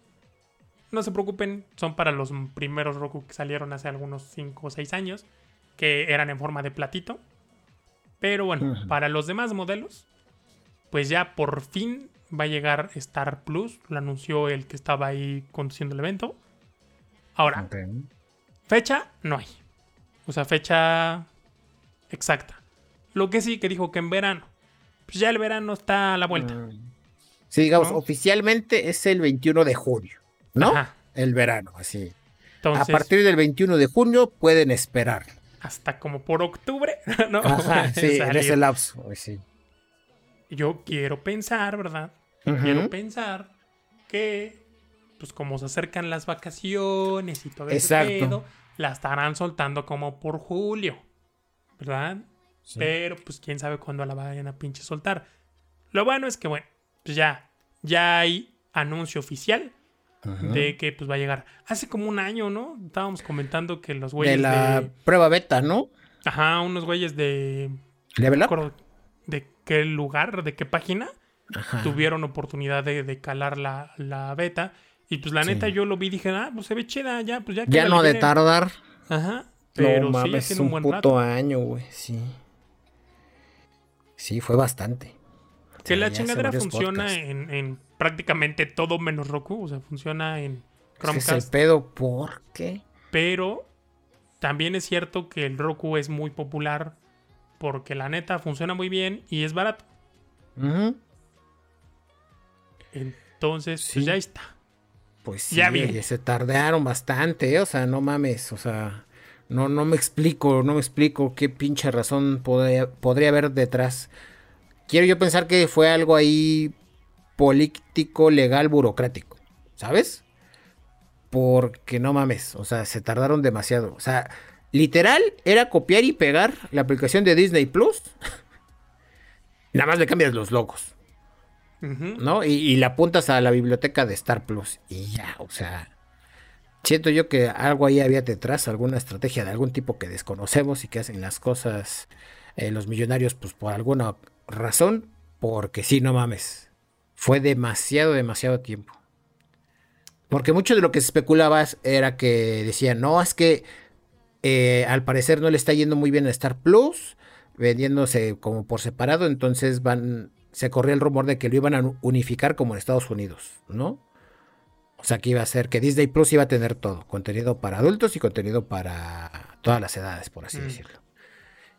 No se preocupen, son para los primeros Roku que salieron hace algunos 5 o 6 años, que eran en forma de platito. Pero bueno, para los demás modelos, pues ya por fin va a llegar Star Plus. Lo anunció el que estaba ahí conduciendo el evento. Ahora, fecha no hay. O sea, fecha exacta. Lo que sí que dijo que en verano. Pues ya el verano está a la vuelta. Mm. Sí, digamos, oficialmente es el 21 de junio, ¿no? El verano, así. a partir del 21 de junio pueden esperar. Hasta como por octubre, [LAUGHS] ¿no? [LAUGHS] sí, en ese lapso, sí. Yo quiero pensar, ¿verdad? Quiero pensar que, pues como se acercan las vacaciones y todo eso, la estarán soltando como por julio, ¿verdad? Pero pues quién sabe cuándo la vayan a pinche soltar. Lo bueno es que, bueno, pues ya, ya hay anuncio oficial de que pues va a llegar. Hace como un año, ¿no? Estábamos comentando que los güeyes de la prueba beta, ¿no? Ajá, unos güeyes de ¿Level ¿De qué lugar, de qué página? Tuvieron oportunidad de, calar la, beta. Y pues la neta yo lo vi y dije, ah, pues se ve chida, ya, pues ya. Ya no de tardar. Ajá. Pero sí, es un, buen puto año, güey, sí. Sí, fue bastante. Que la chingadera funciona en, prácticamente todo menos Roku. O sea, funciona en Chromecast. Es el pedo, ¿por qué? Pero también es cierto que el Roku es muy popular porque la neta funciona muy bien y es barato. Entonces, pues ya está. Pues sí, ya se tardaron bastante, ¿eh? o sea, no mames, o sea, no, no me explico, no me explico qué pinche razón podría, podría haber detrás. Quiero yo pensar que fue algo ahí político, legal, burocrático, ¿sabes? Porque no mames, o sea, se tardaron demasiado. O sea, literal era copiar y pegar la aplicación de Disney Plus. [LAUGHS] Nada más le cambias los logos. ¿No? Y, y, la apuntas a la biblioteca de Star Plus. Y ya, o sea. Siento yo que algo ahí había detrás, alguna estrategia de algún tipo que desconocemos y que hacen las cosas eh, los millonarios, pues por alguna razón. Porque sí, no mames. Fue demasiado, demasiado tiempo. Porque mucho de lo que se especulaba era que decían, no, es que eh, al parecer no le está yendo muy bien a Star Plus, vendiéndose como por separado, entonces van, se corría el rumor de que lo iban a unificar como en Estados Unidos, ¿no? O sea, que iba a ser que Disney Plus iba a tener todo, contenido para adultos y contenido para todas las edades, por así mm. decirlo.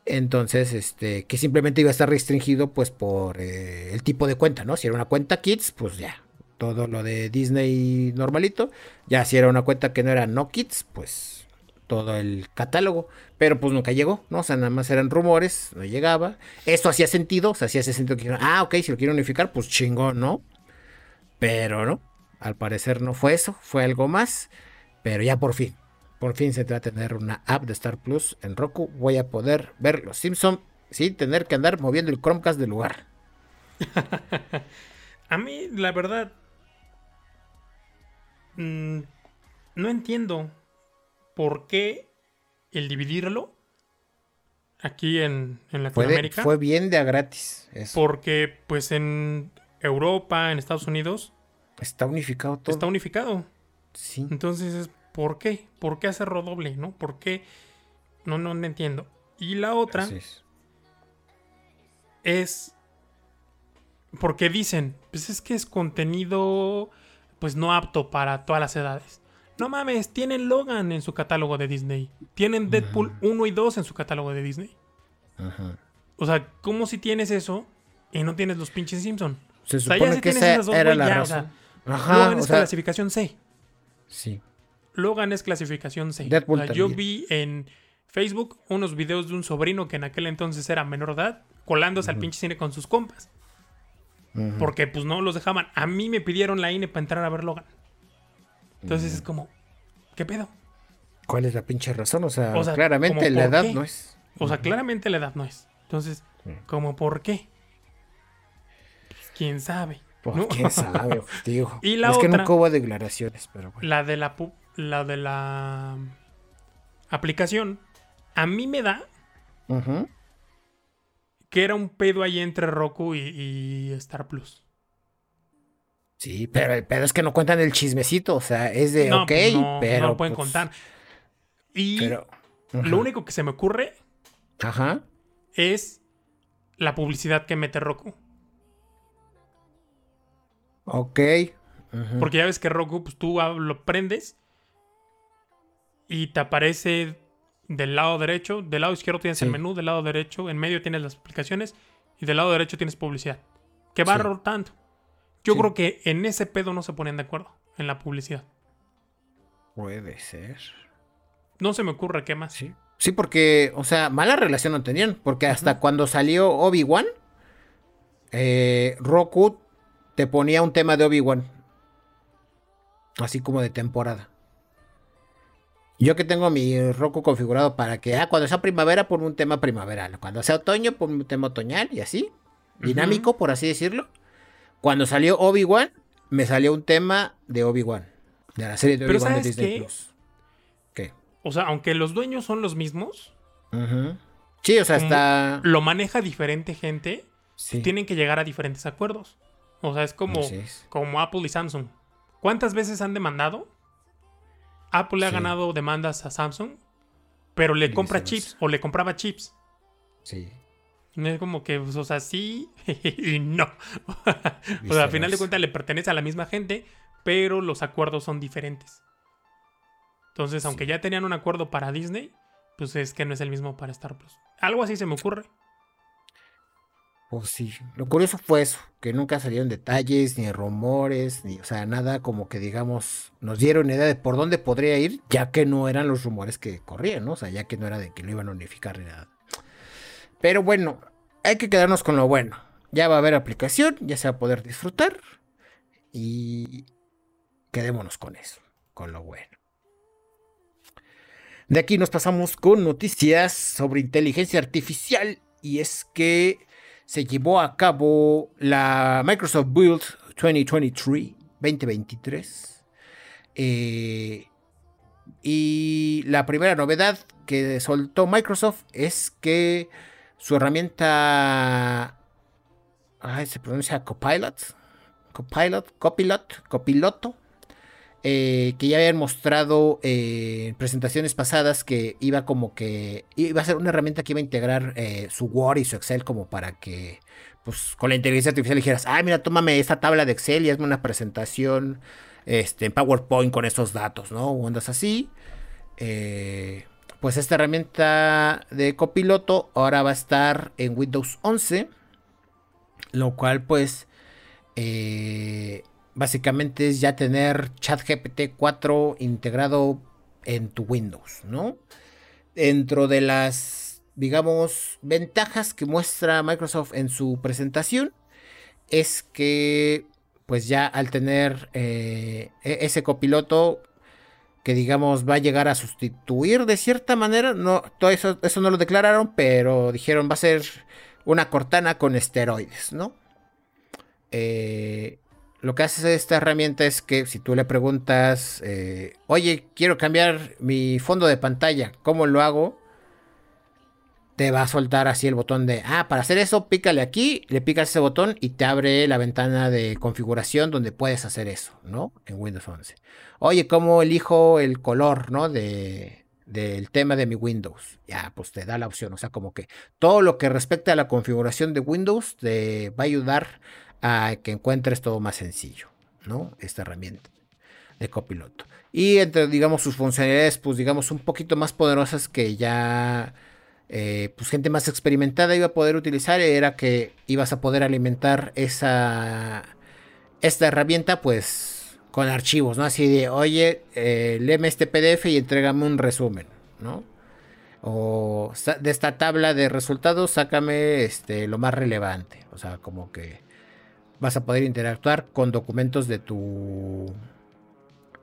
Entonces, este, que simplemente iba a estar restringido pues por eh, el tipo de cuenta, ¿no? Si era una cuenta Kids, pues ya, todo lo de Disney normalito. Ya si era una cuenta que no era no Kids, pues todo el catálogo, pero pues nunca llegó, ¿no? O sea, nada más eran rumores, no llegaba. Esto hacía sentido, o sea, hacía sentido que, ah, ok, si lo quiero unificar, pues chingón, ¿no? Pero no, al parecer no fue eso, fue algo más, pero ya por fin, por fin se va a tener una app de Star Plus en Roku, voy a poder ver los Simpsons sin tener que andar moviendo el Chromecast del lugar. [LAUGHS] a mí, la verdad, mm, no entiendo por qué el dividirlo aquí en, en Latinoamérica. Fue, bien de a gratis. Porque pues en Europa, en Estados Unidos. Está unificado todo. Está unificado. Sí. Entonces, ¿por qué? ¿Por qué hacerlo doble? ¿No? ¿Por qué? No, no, entiendo. Y la otra es. es porque dicen, pues es que es contenido pues no apto para todas las edades. No mames, tienen Logan en su catálogo de Disney. Tienen Deadpool 1 y 2 en su catálogo de Disney. Ajá. O sea, ¿cómo si tienes eso y no tienes los pinches Simpson? Se supone que esa era la razón. Ajá, Logan es clasificación C. Sí. Logan es clasificación C. Deadpool yo vi en Facebook unos videos de un sobrino que en aquel entonces era menor de edad, colándose al pinche cine con sus compas. Porque pues no los dejaban. A mí me pidieron la INE para entrar a ver Logan. Entonces es como, ¿qué pedo? ¿Cuál es la pinche razón? O sea, claramente la edad no es. O sea, claramente la edad no es. Entonces, ¿cómo por qué? Pues, quién sabe. Pues, quién sabe. [LAUGHS] Y la es que nunca hubo declaraciones, pero bueno. La de la, la de la aplicación, a mí me da que era un pedo ahí entre Roku y, Star Plus. Sí, pero el pedo es que no cuentan el chismecito, o sea, es de ok, pues pero. No lo pueden pues, contar. Y lo único que se me ocurre Ajá. es la publicidad que mete Roku. Ok. Porque ya ves que Roku, pues tú lo prendes y te aparece del lado derecho, del lado izquierdo tienes el menú, del lado derecho, en medio tienes las aplicaciones y del lado derecho tienes publicidad. Que va rotando. Yo creo que en ese pedo no se ponen de acuerdo, en la publicidad. Puede ser. No se me ocurre qué más. Sí. Sí, porque, o sea, mala relación no tenían. Porque hasta cuando salió Obi-Wan, eh, Roku te ponía un tema de Obi-Wan. Así como de temporada. Yo que tengo mi Roku configurado para que, ah, cuando sea primavera, ponme un tema primaveral. Cuando sea otoño, ponme un tema otoñal y así. Dinámico, por así decirlo. Cuando salió Obi-Wan, me salió un tema de Obi-Wan. De la serie de Obi-Wan de Disney Plus. ¿Qué? O sea, aunque los dueños son los mismos. Sí, o sea, está. Lo maneja diferente gente. Sí. Tienen que llegar a diferentes acuerdos. O sea, es como, como Apple y Samsung. ¿Cuántas veces han demandado? Apple le ha ganado demandas a Samsung, pero le compra chips o le compraba chips. Sí. es como que, pues, o sea, sí [LAUGHS] y no. [LAUGHS] o sea, al final de cuentas le pertenece a la misma gente, pero los acuerdos son diferentes. Entonces, aunque ya tenían un acuerdo para Disney, pues es que no es el mismo para Star Plus. Algo así se me ocurre. Pues sí, lo curioso fue eso, que nunca salieron detalles, ni rumores, ni, o sea, nada como que digamos, nos dieron idea de por dónde podría ir, ya que no eran los rumores que corrían, ¿no? O sea, ya que no era de que lo iban a unificar ni nada. Pero bueno, hay que quedarnos con lo bueno. Ya va a haber aplicación, ya se va a poder disfrutar y quedémonos con eso, con lo bueno. De aquí nos pasamos con noticias sobre inteligencia artificial y es que se llevó a cabo la Microsoft Build 2023, 2023. Eh, y la primera novedad que soltó Microsoft es que su herramienta se pronuncia Copilot, Copilot, Copilot, Copiloto, eh, que ya habían mostrado eh, en presentaciones pasadas que iba como que iba a ser una herramienta que iba a integrar eh, su Word y su Excel como para que pues con la inteligencia artificial dijeras, ah, mira, tómame esta tabla de Excel y hazme una presentación este, en PowerPoint con estos datos, ¿no? O andas así. pues esta herramienta de copiloto ahora va a estar en Windows 11, lo cual pues básicamente es ya tener ChatGPT 4 integrado en tu Windows, ¿no? Dentro de las, digamos, ventajas que muestra Microsoft en su presentación, es que, pues ya al tener eh, e-, ese copiloto que digamos va a llegar a sustituir de cierta manera, no, todo eso, eso no lo declararon, pero dijeron va a ser una cortana con esteroides, ¿no? Eh, lo que hace esta herramienta es que si tú le preguntas, eh, oye, quiero cambiar mi fondo de pantalla, ¿cómo lo hago? Te va a soltar así el botón de, ah, para hacer eso, pícale aquí, le picas ese botón y te abre la ventana de configuración donde puedes hacer eso, ¿no? En Windows 11. Oye, ¿cómo elijo el color, ¿no? De, del tema de mi Windows. Ya, pues te da la opción. O sea, como que todo lo que respecta a la configuración de Windows te va a ayudar a que encuentres todo más sencillo, ¿no? Esta herramienta de copiloto. Y entre, digamos, sus funcionalidades, pues, digamos, un poquito más poderosas que ya, eh, pues, gente más experimentada iba a poder utilizar, era que ibas a poder alimentar esa, esta herramienta, pues, con archivos, ¿no? Así de, oye, eh, léeme este PDF y entrégame un resumen, ¿no? O de esta tabla de resultados, sácame este, lo más relevante. O sea, como que vas a poder interactuar con documentos de tu,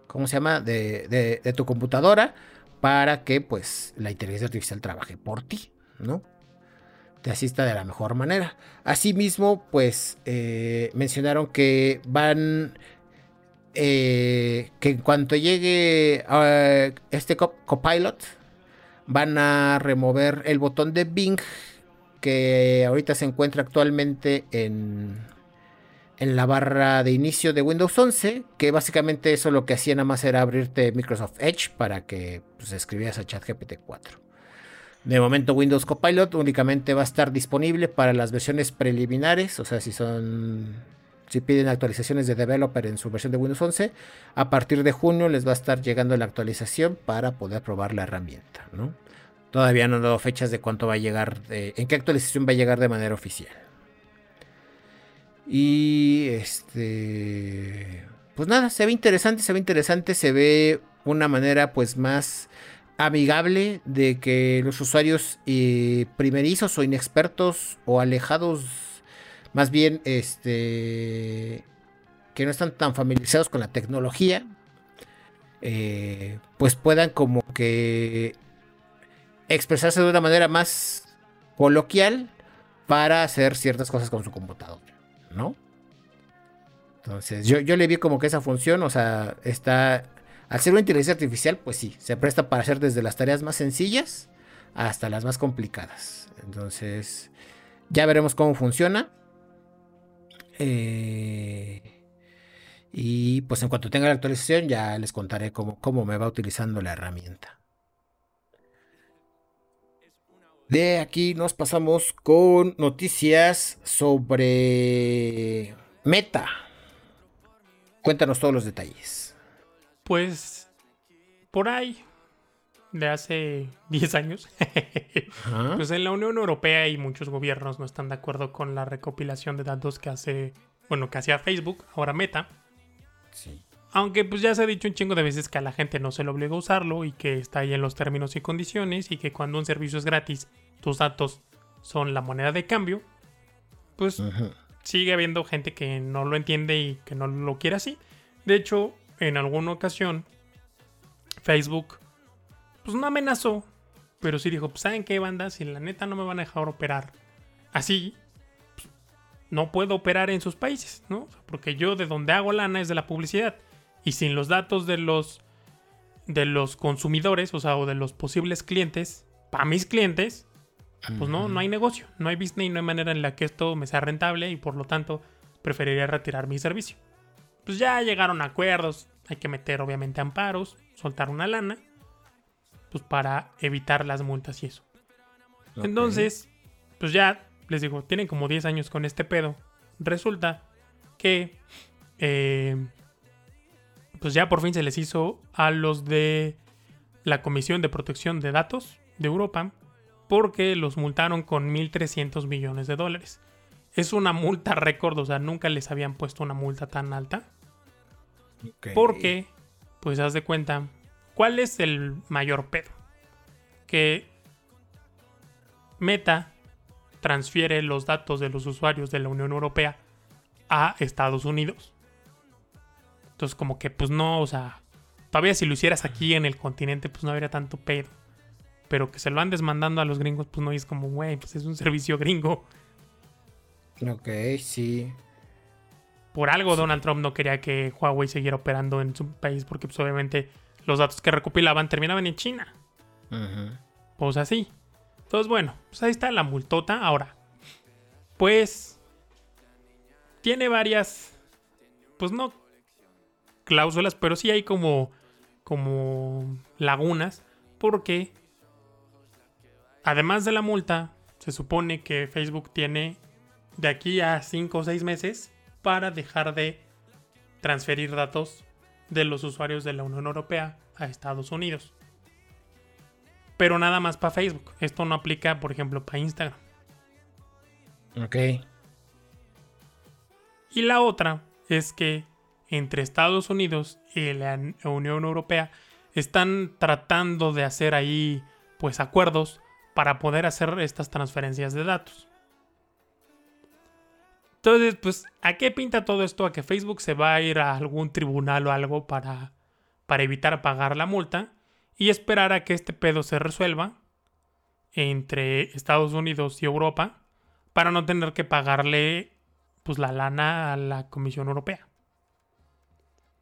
¿cómo se llama? De, tu computadora para que pues la inteligencia artificial trabaje por ti, ¿no? Te asista de la mejor manera. Asimismo, pues eh, mencionaron que van, eh, que en cuanto llegue a este copilot, van a remover el botón de Bing que ahorita se encuentra actualmente en, en la barra de inicio de Windows 11, que básicamente eso lo que hacía nada más era abrirte Microsoft Edge para que pues, escribieras a ChatGPT 4. De momento Windows Copilot únicamente va a estar disponible para las versiones preliminares, o sea, si son si piden actualizaciones de developer en su versión de Windows 11, a partir de junio les va a estar llegando la actualización para poder probar la herramienta, ¿no? Todavía no han dado fechas de cuánto va a llegar, en qué actualización va a llegar de manera oficial. Y este, pues nada, se ve interesante, se ve interesante, se ve una manera pues más amigable de que los usuarios eh, primerizos o inexpertos o alejados, más bien este, que no están tan familiarizados con la tecnología, eh, pues puedan como que expresarse de una manera más coloquial para hacer ciertas cosas con su computadora, ¿no? Entonces, yo, yo le vi como que esa función, o sea, está al ser una inteligencia artificial, pues sí, se presta para hacer desde las tareas más sencillas hasta las más complicadas. Entonces, ya veremos cómo funciona. Eh, y pues en cuanto tenga la actualización, ya les contaré cómo, cómo me va utilizando la herramienta. De aquí nos pasamos con noticias sobre Meta. Cuéntanos todos los detalles. Pues por ahí, de hace [LAUGHS] 10 años, pues en la Unión Europea y muchos gobiernos no están de acuerdo con la recopilación de datos que hace, bueno, que hacía Facebook, ahora Meta. Sí. Aunque pues ya se ha dicho un chingo de veces que a la gente no se le obliga a usarlo y que está ahí en los términos y condiciones y que cuando un servicio es gratis, tus datos son la moneda de cambio, pues sigue habiendo gente que no lo entiende y que no lo quiere así. De hecho, en alguna ocasión, Facebook, pues no amenazó, pero sí dijo, pues ¿saben qué banda? Si la neta no me van a dejar operar así, pues, no puedo operar en sus países, ¿no? Porque yo de donde hago lana es de la publicidad. Y sin los datos de los, de los consumidores, o sea, o de los posibles clientes, para mis clientes, pues no, no hay negocio, no hay business, no hay manera en la que esto me sea rentable y por lo tanto preferiría retirar mi servicio pues ya llegaron a acuerdos. Hay que meter obviamente amparos, soltar una lana, pues para evitar las multas y eso. Entonces, pues ya les digo, tienen como 10 años con este pedo. Resulta que, eh, pues ya por fin se les hizo a los de la Comisión de Protección de Datos de Europa porque los multaron con 1.300 millones de dólares. Es una multa récord, o sea, nunca les habían puesto una multa tan alta. Porque, pues haz de cuenta, ¿cuál es el mayor pedo? Que Meta transfiere los datos de los usuarios de la Unión Europea a Estados Unidos. Entonces, como que, pues no, o sea, todavía si lo hicieras aquí en el continente, pues no habría tanto pedo. Pero que se lo andes mandando a los gringos, pues no es como, güey, pues es un [LAUGHS] servicio gringo. Ok, sí. Por algo Donald Trump no quería que Huawei siguiera operando en su país porque pues obviamente los datos que recopilaban terminaban en China. Pues así. Entonces bueno, pues ahí está la multota. Ahora, pues tiene varias, pues no cláusulas, pero sí hay como, como lagunas porque además de la multa, se supone que Facebook tiene de aquí a 5 o 6 meses para dejar de transferir datos de los usuarios de la Unión Europea a Estados Unidos. Pero nada más para Facebook. Esto no aplica, por ejemplo, para Instagram. Ok. Y la otra es que entre Estados Unidos y la Unión Europea están tratando de hacer ahí pues acuerdos para poder hacer estas transferencias de datos. Entonces, pues, ¿a qué pinta todo esto? A que Facebook se va a ir a algún tribunal o algo para, para evitar pagar la multa y esperar a que este pedo se resuelva entre Estados Unidos y Europa para no tener que pagarle pues la lana a la Comisión Europea.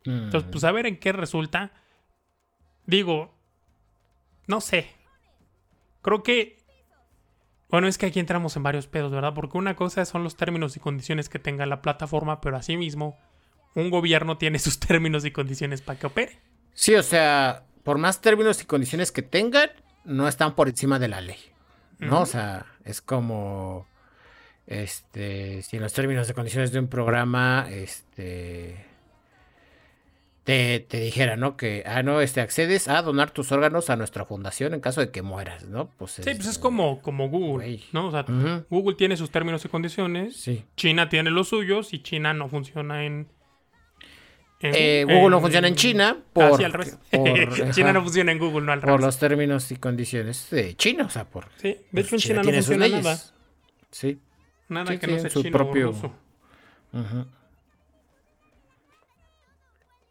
Entonces, pues a ver en qué resulta. Digo, no sé. Creo que Bueno, es que aquí entramos en varios pedos, ¿verdad? Porque una cosa son los términos y condiciones que tenga la plataforma, pero asimismo, un gobierno tiene sus [LAUGHS] términos y condiciones para que opere. Sí, o sea, por más términos y condiciones que tengan, no están por encima de la ley. ¿No? O sea, es como. Este. Si en los términos y condiciones de un programa. Este te, dijera, ¿no? Que, ah, no, este, accedes a donar tus órganos a nuestra fundación en caso de que mueras, ¿no? Pues sí, pues es como, como Google, ¿no? O sea, Google tiene sus términos y condiciones, sí. China tiene los suyos y China no funciona en... Eh, Google no funciona en China por, al revés. [LAUGHS] [LAUGHS] China no funciona en Google, no al revés. Por los términos y condiciones de China, o sea, por... Sí, de hecho en China, no funciona nada. Sí. Nada que no sea su chino propio... O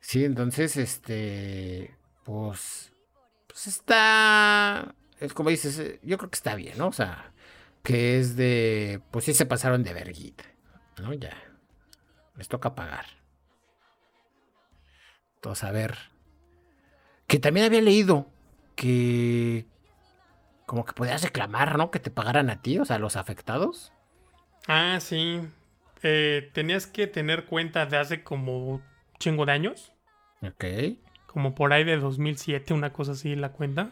Sí, entonces, este, pues, pues está, es como dices, eh, yo creo que está bien, ¿no? O sea, que es de, pues sí se pasaron de verguita, ¿no? Ya, les toca pagar. Entonces, a ver, que también había leído que como que podías reclamar, ¿no? Que te pagaran a ti, o sea, los afectados. Ah, sí. Eh, tenías que tener cuenta de hace como chingo de años. Ok. Como por ahí de 2007, una cosa así la cuenta.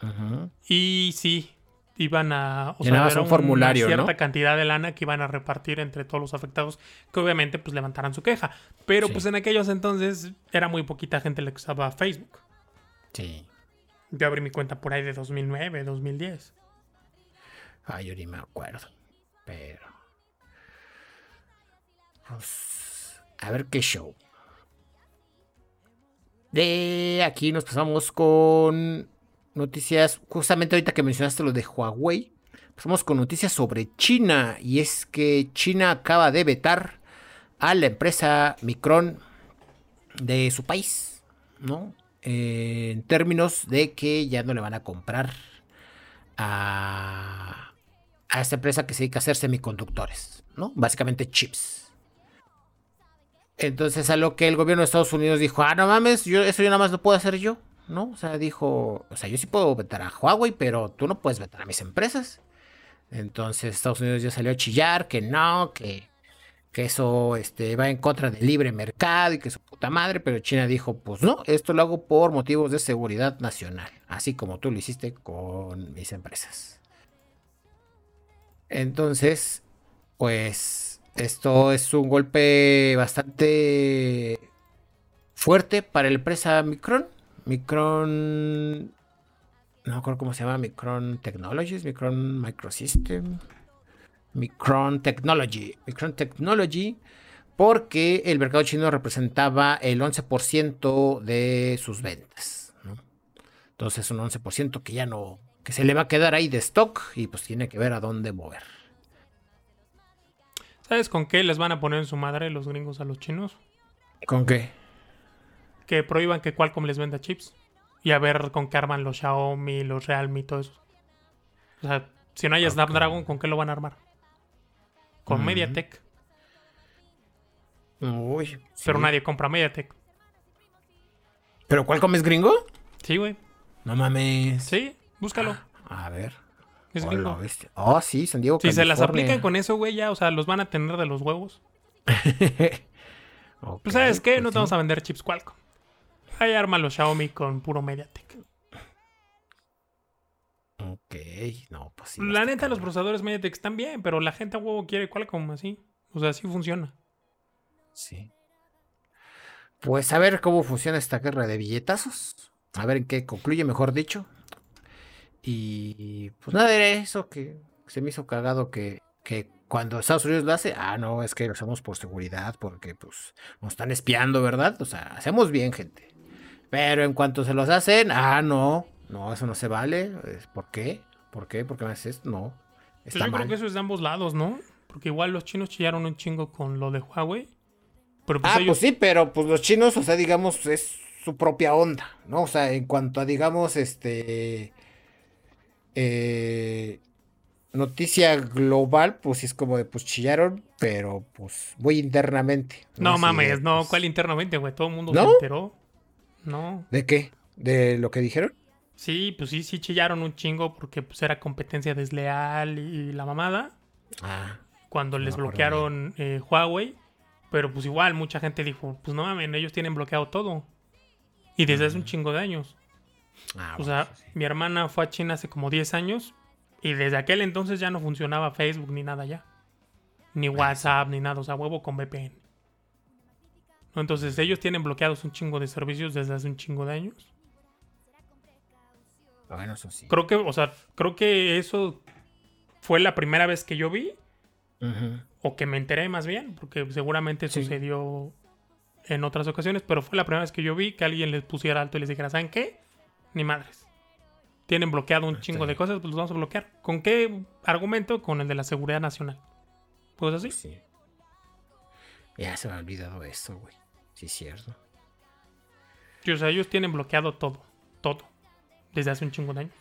Ajá. Y sí, iban a... O sea, un formulario, una cierta cantidad de lana que iban a repartir entre todos los afectados, que obviamente pues levantaran su queja. Pero pues en aquellos entonces era muy poquita gente la que usaba Facebook. Sí. Yo abrí mi cuenta por ahí de 2009, 2010. Ay, yo ni me acuerdo. Pero... Pues... A ver qué show. De aquí nos pasamos con noticias, justamente ahorita que mencionaste lo de Huawei, pasamos con noticias sobre China y es que China acaba de vetar a la empresa Micron de su país, ¿no? en términos de que ya no le van a comprar a, a esta empresa que se dedica a hacer semiconductores, ¿no? Básicamente chips. Entonces a lo que el gobierno de Estados Unidos dijo, ah, no mames, yo, eso yo nada más lo puedo hacer yo, ¿no? O sea, dijo, o sea, yo sí puedo vetar a Huawei, pero tú no puedes vetar a mis empresas. Entonces Estados Unidos ya salió a chillar que no, que, eso este, va en contra del libre mercado y que su puta madre, pero China dijo, pues no, esto lo hago por motivos de seguridad nacional, así como tú lo hiciste con mis empresas. Entonces, pues esto es un golpe bastante fuerte para la empresa Micron. Micron. No me acuerdo cómo se llama. Micron Technologies. Micron Microsystem. Micron Technology. Micron Technology. Porque el mercado chino representaba el 11% de sus ventas. Entonces, un 11% que ya no. que se le va a quedar ahí de stock. Y pues tiene que ver a dónde mover. ¿Sabes con qué les van a poner en su madre los gringos a los chinos? ¿Con qué? Que prohíban que Qualcomm les venda chips. Y a ver con qué arman los Xiaomi, los Realme y todo eso. O sea, si no hay Snapdragon, ¿con qué lo van a armar? Con MediaTek. Uy. Pero nadie compra MediaTek. ¿Pero Qualcomm es gringo? Sí, güey. No mames. Sí, búscalo. Ah, a ver. Oh, sí, San Diego. Si se las aplican con eso, güey, ya, o sea, los van a tener de los huevos. [LAUGHS] pues, ¿sabes qué? Pues no te vamos a vender chips Qualcomm. Ahí arma los Xiaomi con puro MediaTek. Ok, no, pues sí. La neta, los procesadores MediaTek están bien, pero la gente a huevo quiere Qualcomm así. O sea, así funciona. Sí. Pues a ver cómo funciona esta guerra de billetazos. A ver en qué concluye, mejor dicho. Y pues nada, era eso que se me hizo cagado que, que cuando Estados Unidos lo hace, ah, no, es que lo hacemos por seguridad, porque pues nos están espiando, ¿verdad? O sea, hacemos bien, gente. Pero en cuanto se los hacen, ah, no, no, eso no se vale. ¿Por qué? ¿Por qué? ¿Por qué me haces esto? No. Pues está yo creo que eso es de ambos lados, ¿no? Porque igual los chinos chillaron un chingo con lo de Huawei. Pero pues ah, pues sí, pero pues los chinos, o sea, digamos, es su propia onda, ¿no? O sea, en cuanto a, digamos, este eh, noticia global, pues es como de pues chillaron, pero pues voy internamente. No, mames, no, ¿cuál internamente, güey? Todo el mundo se enteró. No. ¿De qué? ¿De lo que dijeron? Sí, pues sí, sí chillaron un chingo porque pues era competencia desleal y la mamada. Ah. Cuando les bloquearon eh, Huawei. Pero pues igual mucha gente dijo, pues no mames, ellos tienen bloqueado todo. Y desde hace un chingo de años. Ah, o sea, mi hermana fue a China hace como 10 años y desde aquel entonces ya no funcionaba Facebook ni nada ya. Ni WhatsApp, ni nada. O sea, huevo con VPN. Entonces ellos tienen bloqueados un chingo de servicios desde hace un chingo de años. Bueno, eso sí. Creo que, o sea, creo que eso fue la primera vez que yo vi. O que me enteré más bien, porque seguramente sucedió en otras ocasiones, pero fue la primera vez que yo vi que alguien les pusiera alto y les dijera, ¿saben qué? Ni madres. Tienen bloqueado un chingo de cosas, pues los vamos a bloquear. ¿Con qué argumento? Con el de la seguridad nacional. ¿Pues así? Sí. Ya se me ha olvidado eso, güey. Sí, es cierto. o sea, ellos tienen bloqueado todo. Todo. Desde hace un chingo de años.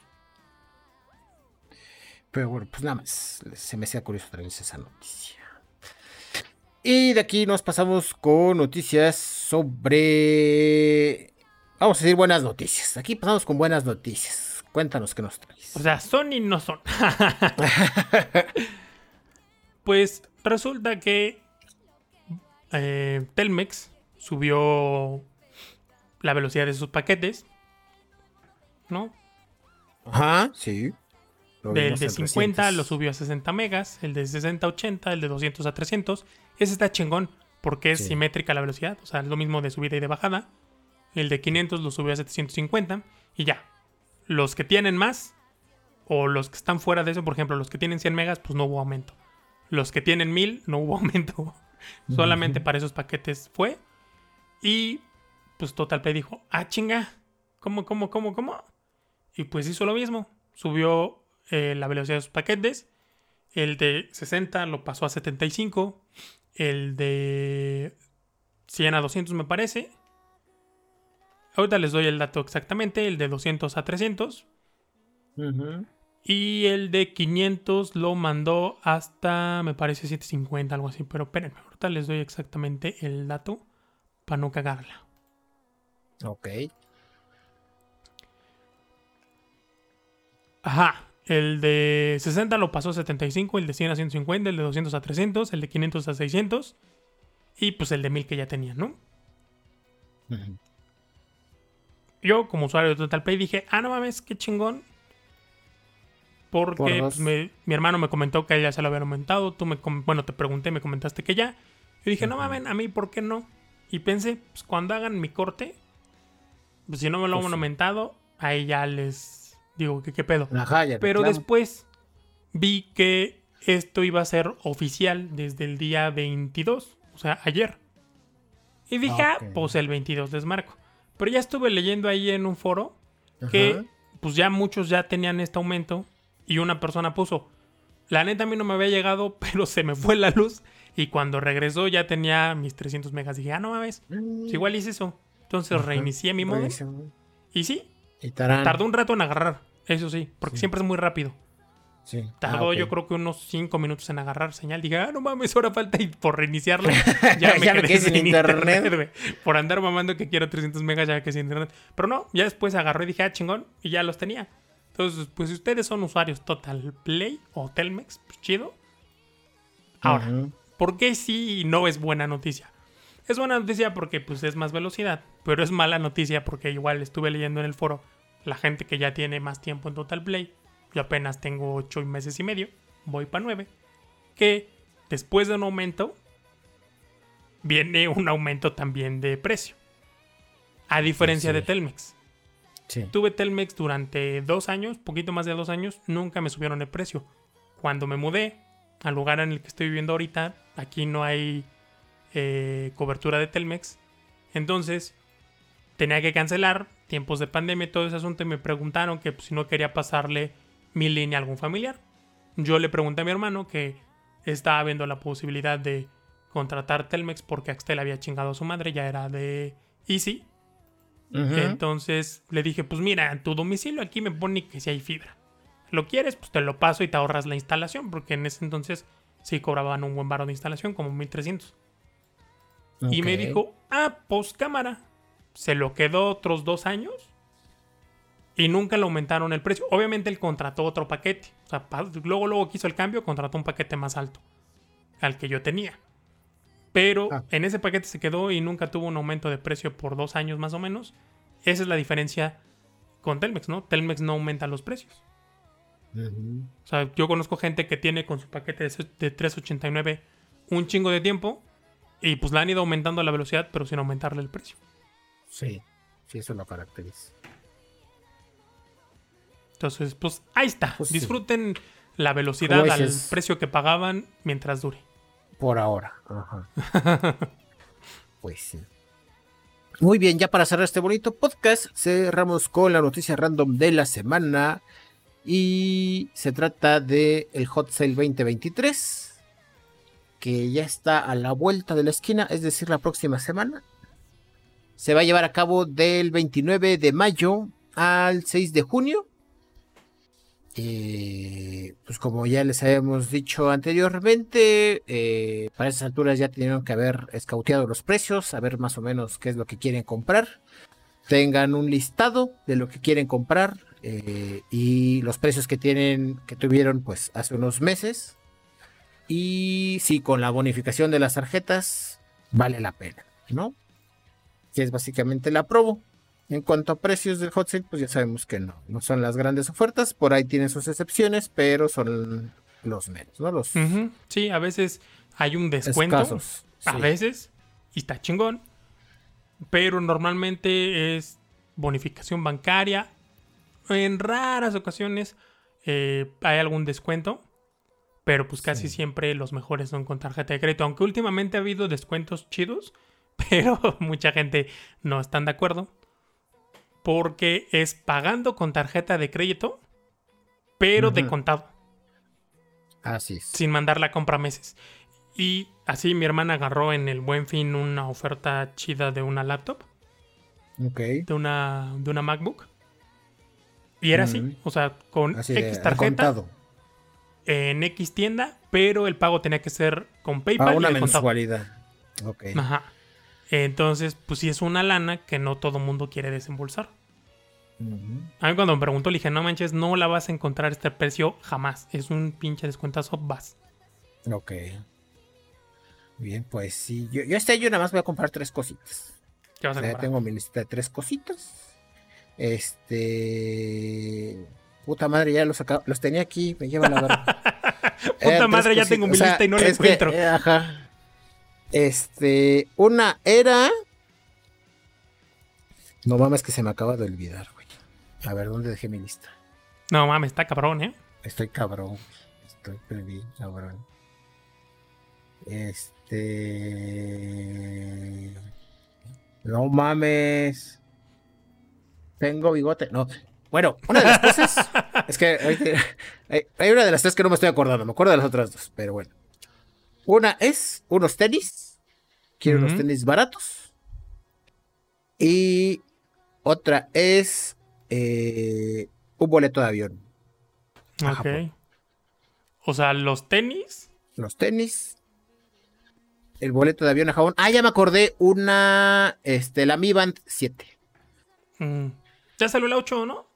Pero bueno, pues nada más. Se me hacía curioso traer esa noticia. Y de aquí nos pasamos con noticias sobre. Vamos a decir buenas noticias. Aquí pasamos con buenas noticias. Cuéntanos qué nos traes. O sea, son y no son. [LAUGHS] pues resulta que eh, Telmex subió la velocidad de sus paquetes. ¿No? Ajá, sí. Del de 50 lo subió a 60 megas, el de 60 a 80, el de 200 a 300 ese está chingón porque es simétrica la velocidad, o sea, es lo mismo de subida y de bajada. El de 500 lo subió a 750 y ya. Los que tienen más o los que están fuera de eso, por ejemplo, los que tienen 100 megas, pues no hubo aumento. Los que tienen 1000 no hubo [LAUGHS] aumento. Solamente para esos paquetes fue. Y pues TotalPlay dijo, ah, chinga, ¿cómo, cómo, cómo, cómo? Y pues hizo lo mismo. Subió eh, la velocidad de sus paquetes. El de 60 lo pasó a 75 el de 100 a 200 me parece. Ahorita les doy el dato exactamente, el de 200 a 300. Y el de 500 lo mandó hasta, me parece, 750, algo así. Pero espérenme, ahorita les doy exactamente el dato para no cagarla. Ok. Ajá. El de 60 lo pasó a 75, el de 100 a 150, el de 200 a 300, el de 500 a 600 y pues el de 1000 que ya tenía, ¿no? Yo como usuario de TotalPay dije, ah, no mames, qué chingón. Porque pues, mi hermano me comentó que ya se lo había aumentado, tú me, bueno, te pregunté, me comentaste que ya. Yo dije, no mames, a mí, ¿por qué no? Y pensé, pues cuando hagan mi corte, pues si no me lo pues han aumentado, ahí ya les Digo, ¿qué, qué pedo? Pero después vi que esto iba a ser oficial desde el día 22, o sea, ayer. Y dije, ah, pues el 22 desmarco. Pero ya estuve leyendo ahí en un foro que pues ya muchos ya tenían este aumento y una persona puso, la neta a mí no me había llegado, [LAUGHS] pero se me fue la luz y cuando regresó ya tenía mis 300 megas. Dije, ah, no mames, pues igual hice eso. Entonces reinicié mi modo. Y sí, Tardó un rato en agarrar, eso sí, porque siempre es muy rápido. Sí. Tardó ah, yo creo que unos 5 minutos en agarrar señal. Dije, ah, no mames, ahora falta y por reiniciarlo. [LAUGHS] Ya me quedé, sin internet. por andar mamando que quiero 300 megas ya que sin internet. Pero no, ya después agarró y dije, ah, chingón, y ya los tenía. Entonces, pues si ustedes son usuarios Total Play o Telmex, pues chido. Ahora, ¿por qué sí no es buena noticia? Es buena noticia porque pues es más velocidad, pero es mala noticia porque igual estuve leyendo en el foro la gente que ya tiene más tiempo en Total Play, yo apenas tengo 8 meses y medio, voy para 9, que después de un aumento viene un aumento también de precio. A diferencia de Telmex. Tuve Telmex durante dos años, poquito más de dos años, nunca me subieron el precio. Cuando me mudé al lugar en el que estoy viviendo ahorita, aquí no hay eh, cobertura de Telmex. Entonces tenía que cancelar, tiempos de pandemia y todo ese asunto, y me preguntaron que pues, si no quería pasarle mi línea a algún familiar. Yo le pregunté a mi hermano que estaba viendo la posibilidad de contratar Telmex porque Axtel había chingado a su madre, ya era de Easy. Entonces le dije, pues mira, en tu domicilio aquí me pone que si hay fibra. ¿Lo quieres? Pues te lo paso y te ahorras la instalación, porque en ese entonces sí cobraban un buen baro de instalación, como 1300. Y me dijo, ah, pues cámara se lo quedó otros dos años y nunca le aumentaron el precio. Obviamente él contrató otro paquete. O sea, luego, luego quiso el cambio, contrató un paquete más alto al que yo tenía. Pero ah. en ese paquete se quedó y nunca tuvo un aumento de precio por dos años más o menos. Esa es la diferencia con Telmex, ¿no? Telmex no aumenta los precios. O sea, yo conozco gente que tiene con su paquete de 389 un chingo de tiempo y pues la han ido aumentando la velocidad, pero sin aumentarle el precio. Sí, sí, eso lo caracteriza. Entonces, pues ahí está. Pues Disfruten la velocidad al precio que pagaban mientras dure. Por ahora. Ajá. [LAUGHS] pues sí. Muy bien, ya para cerrar este bonito podcast, cerramos con la noticia random de la semana. Y se trata de el Hot Sale 2023, que ya está a la vuelta de la esquina, es decir, la próxima semana. Se va a llevar a cabo del 29 de mayo al 6 de junio. Eh, pues como ya les habíamos dicho anteriormente, eh, para esas alturas ya tenían que haber escauteado los precios, saber más o menos qué es lo que quieren comprar. Tengan un listado de lo que quieren comprar eh, y los precios que tienen, que tuvieron pues hace unos meses. Y si con la bonificación de las tarjetas vale la pena, ¿no? Que es básicamente la probo. En cuanto a precios del hot sale, pues ya sabemos que no, no son las grandes ofertas, por ahí tienen sus excepciones, pero son los menos, ¿no? Los Sí, a veces hay un descuento, a veces, y está chingón, pero normalmente es bonificación bancaria. En raras ocasiones eh, hay algún descuento, pero pues casi siempre los mejores son con tarjeta de crédito, aunque últimamente ha habido descuentos chidos, [LAUGHS] pero mucha gente no están de acuerdo porque es pagando con tarjeta de crédito, pero de contado. Así es. Sin mandar la compra meses. Y así mi hermana agarró en el buen fin una oferta chida de una laptop. Ok. De una, de una MacBook. Y era así, o sea, con X tarjeta. En X tienda, pero el pago tenía que ser con PayPal. A una mensualidad. Ok. Ajá. Entonces, pues sí es una lana que no todo mundo quiere desembolsar. A mí cuando me preguntó le dije, no manches, no la vas a encontrar este precio jamás. Es un pinche descuentazo, vas. Ok. Bien, pues sí. Yo, este año nada más voy a comprar tres cositas. ¿Qué vas a Ya tengo mi lista de tres cositas. Este... Puta madre, ya los, los tenía aquí, me lleva la verdad. [LAUGHS] Puta madre, ya tengo mi lista y no la encuentro. Eh, ajá. Este, una era. No mames, que se me acaba de olvidar, güey. A ver, ¿dónde dejé mi lista? No mames, está cabrón, ¿eh? Estoy cabrón. Estoy perdido, cabrón. Este. No mames. Tengo bigote. No. Bueno, una de las cosas. [LAUGHS] es que hay una de las tres que no me estoy acordando. Me acuerdo de las otras dos, pero bueno. Una es unos tenis. Quiero unos tenis baratos. Y otra es eh, un boleto de avión. Ok. O sea, los tenis. Los tenis. El boleto de avión a Japón. Ah, ya me acordé. Una. Este, la Mi Band 7. Mm. Ya salió la 8, ¿no?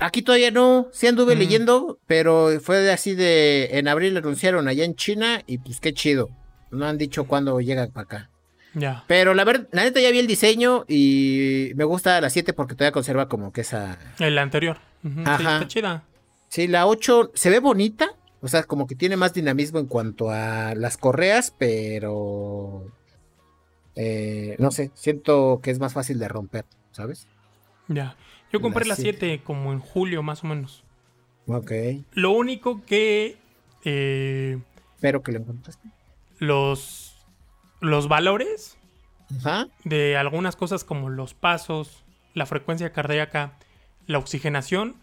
Aquí todavía no, sí anduve mm. leyendo, pero fue así de, en abril anunciaron allá en China y pues qué chido. No han dicho cuándo llega para acá. Ya. Pero la verdad, la neta ya vi el diseño y me gusta la 7 porque todavía conserva como que esa... El anterior. Ajá. Sí, está chida. Sí, la 8 se ve bonita, o sea, como que tiene más dinamismo en cuanto a las correas, pero... Eh, no sé, siento que es más fácil de romper, ¿sabes? Ya. Yo compré la 7 como en julio más o menos. Ok. Lo único que... Eh, Pero que lo encontraste. Los, los valores Ajá. de algunas cosas como los pasos, la frecuencia cardíaca, la oxigenación,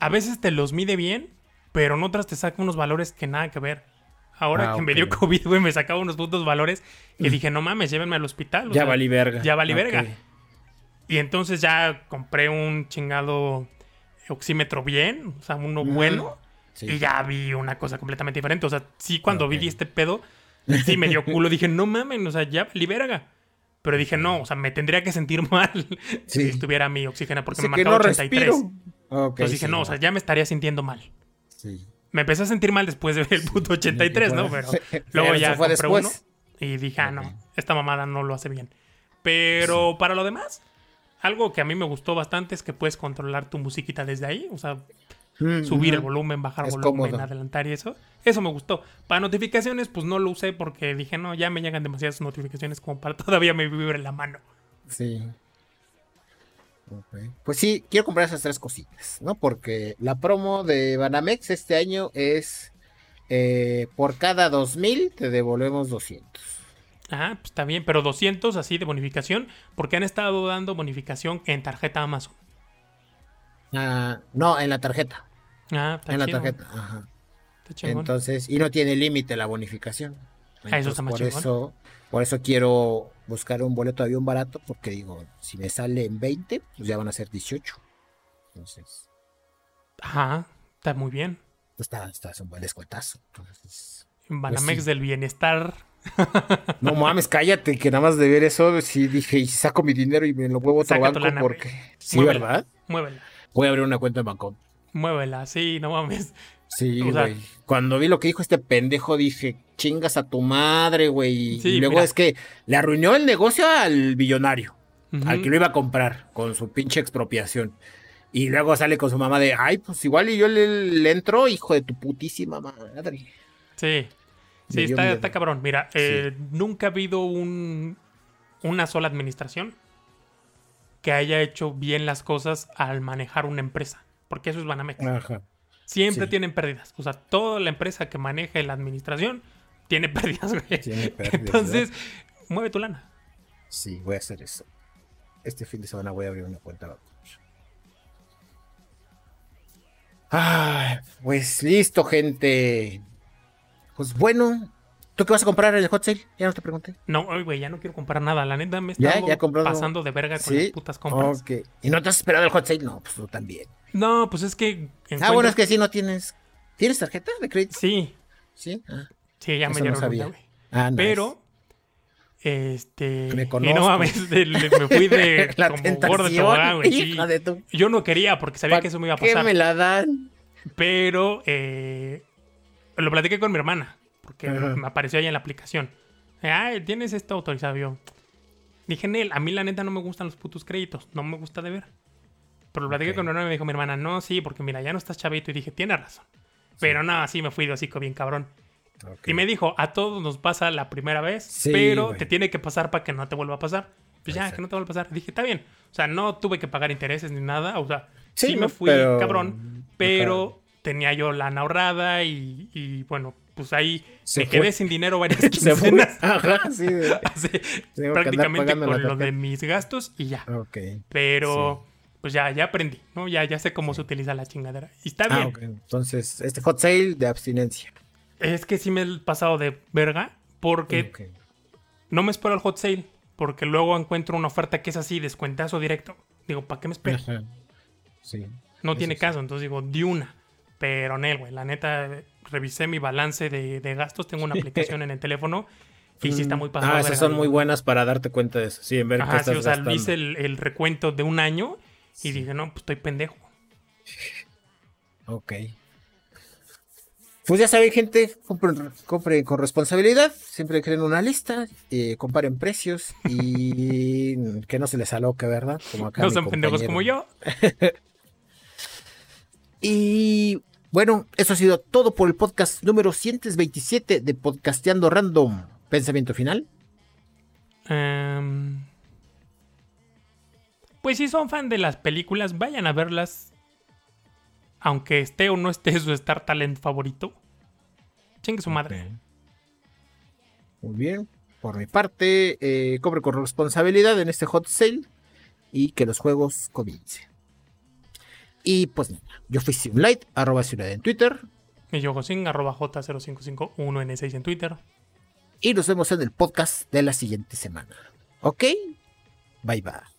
a veces te los mide bien, pero en otras te saca unos valores que nada que ver. Ahora ah, que me dio COVID, güey, me sacaba unos putos valores y dije, no mames, llévenme al hospital. ya valí verga. Ya valí verga. Y entonces ya compré un chingado oxímetro bien, o sea, uno bueno. Y ya vi una cosa completamente diferente. O sea, sí, cuando vi este pedo, sí me dio culo. Dije, no mames, o sea, ya liberaga. Pero dije, no, o sea, me tendría que sentir [LAUGHS] mal Sí. si estuviera mi oxígeno porque me marcaba no 83. respiro. Ok, Entonces dije, sí, no, o sea, ya me estaría sintiendo mal. sí. Me empecé a sentir mal después de ver el puto 83, ¿no? Pero [LAUGHS] luego ya fue compré después. uno y dije, ah, no, esta mamada no lo hace bien. Pero para lo demás, algo que a mí me gustó bastante es que puedes controlar tu musiquita desde ahí. O sea, Mm, subir el ujú. volumen, bajar Es volumen, cómodo. adelantar y eso. Eso me gustó. Para notificaciones, pues no lo usé porque dije, no, ya me llegan demasiadas notificaciones como para [LAUGHS] todavía me vibre la mano. Sí. Pues sí, quiero comprar esas tres cositas, ¿no? Porque la promo de Banamex este año es eh, por cada 2000 te devolvemos 200. Ah, pues está bien, pero 200 así de bonificación, porque han estado dando bonificación en tarjeta Amazon. Ah, no, en la tarjeta. Ah, está en la tarjeta. Ajá. Está. Entonces, y no tiene límite la bonificación. Ah, eso está Entonces, más por chingón. eso, por eso quiero buscar un boleto de avión barato, porque digo, si me sale en 20, pues ya van a ser 18. Entonces, Ajá, está muy bien. está, está es un buen descuentazo. Entonces, Banamex Pues sí. del bienestar. [LAUGHS] no mames, cállate, que nada más de ver eso, sí dije, y saco mi dinero y me lo muevo a otro Saca banco lana, güey. porque. Sí, Muévela. ¿verdad? Muévela. Voy a abrir una cuenta en Bangkok. Muévela, sí, no mames. Sí, O sea- güey. Cuando vi lo que dijo este pendejo, dije, chingas a tu madre, güey. Sí, y luego mira. es que le arruinó el negocio al billonario, al que lo iba a comprar con su pinche expropiación. Y luego sale con su mamá de, ay, pues igual y yo le, le entro, hijo de tu putísima madre. Sí. Sí, está, está cabrón. Mira, eh, nunca ha habido un, una sola administración que haya hecho bien las cosas al manejar una empresa. Porque eso es Banamex. Ajá. Siempre sí. tienen pérdidas. O sea, toda la empresa que maneje la administración tiene [LAUGHS] pérdidas, güey. Tiene pérdidas, Entonces, mueve tu lana. Sí, voy a hacer eso. Este fin de semana voy a abrir una cuenta. Ay, pues listo, gente. Pues bueno, ¿tú qué vas a comprar en el hot sale? Ya no te pregunté. No, güey, ya no quiero comprar nada. La neta me está pasando de verga con Sí. las putas compras. ¿Y no te has esperado el hot sale? No, pues tú también. No, pues es que. Ah, bueno, es que sí no tienes. ¿Tienes tarjeta de crédito? Sí, Sí. Ah, sí, ya me no sabía. Ah, nice. Pero. Este. Me y conozco. no mames, de- le- me fui de. [LAUGHS] La como gordo güey. sí. tu- Yo no quería porque sabía ¿Pa' que eso me iba a ¿Qué pasar. me la dan? Pero eh, lo platiqué con mi hermana, porque Ajá. me apareció ahí en la aplicación. Ah, tienes esto autorizado yo. Dije, Nel, a mí la neta no me gustan los putos créditos, no me gusta de ver. Pero lo platiqué con mi hermana y me dijo mi hermana, no, sí, porque mira, ya no estás chavito. Y dije, tiene razón. Pero no, así me fui de hocico bien cabrón. Y me dijo, a todos nos pasa la primera vez, Sí, pero te tiene que pasar para que no te vuelva a pasar. Pues ya, Exacto. que no te vuelva a pasar. Dije, está bien. O sea, no tuve que pagar intereses ni nada. O sea, Sí, sí, me fui pero- cabrón, pero tenía yo lana ahorrada y, y, bueno, pues ahí Se me fue. quedé sin dinero varias [LAUGHS] Se quincenas. [LAUGHS] Ajá, [LAUGHS] sí. de- Así, prácticamente con lo de mis gastos y ya. Ok. Pero pues ya, ya aprendí, ¿no? Ya, ya sé cómo se utiliza la chingadera. Y está Ah, bien. Entonces, este hot sale de abstinencia. Es que sí me he pasado de verga porque no me espero el hot sale. Porque luego encuentro una oferta que es así, descuentazo directo. Digo, ¿para qué me espero? Ajá. Sí. No tiene sí. caso. Entonces digo, di una. Pero Nel, güey, la neta, revisé mi balance de, de gastos. Tengo una aplicación en el teléfono y sí está muy pasado. Ah, esas son muy buenas para darte cuenta de eso. Sí, en ver qué Ajá, sí, estás o sea, gastando. hice el, el recuento de un año y dije, no, pues estoy pendejo. Ok. Pues ya saben, gente, compren, compren con responsabilidad. Siempre creen una lista, eh, comparen precios y [LAUGHS] que no se les aloque, ¿verdad? Como acá No son pendejos como yo. [LAUGHS] Y bueno, eso ha sido todo por el podcast número 127 de Podcasteando Random. Pensamiento final. Em, pues si son fan de las películas, vayan a verlas. Aunque esté o no esté su Star Talent favorito. Chingue su madre. Muy bien. Por mi parte, eh, compre con responsabilidad en este hot sale y que los juegos comiencen. Y pues nada, yo fui Simlight, arroba Ciudad en Twitter. Y yo, Josín, arroba J0551N6 en Twitter. Y nos vemos en el podcast de la siguiente semana. ¿Ok? Bye bye.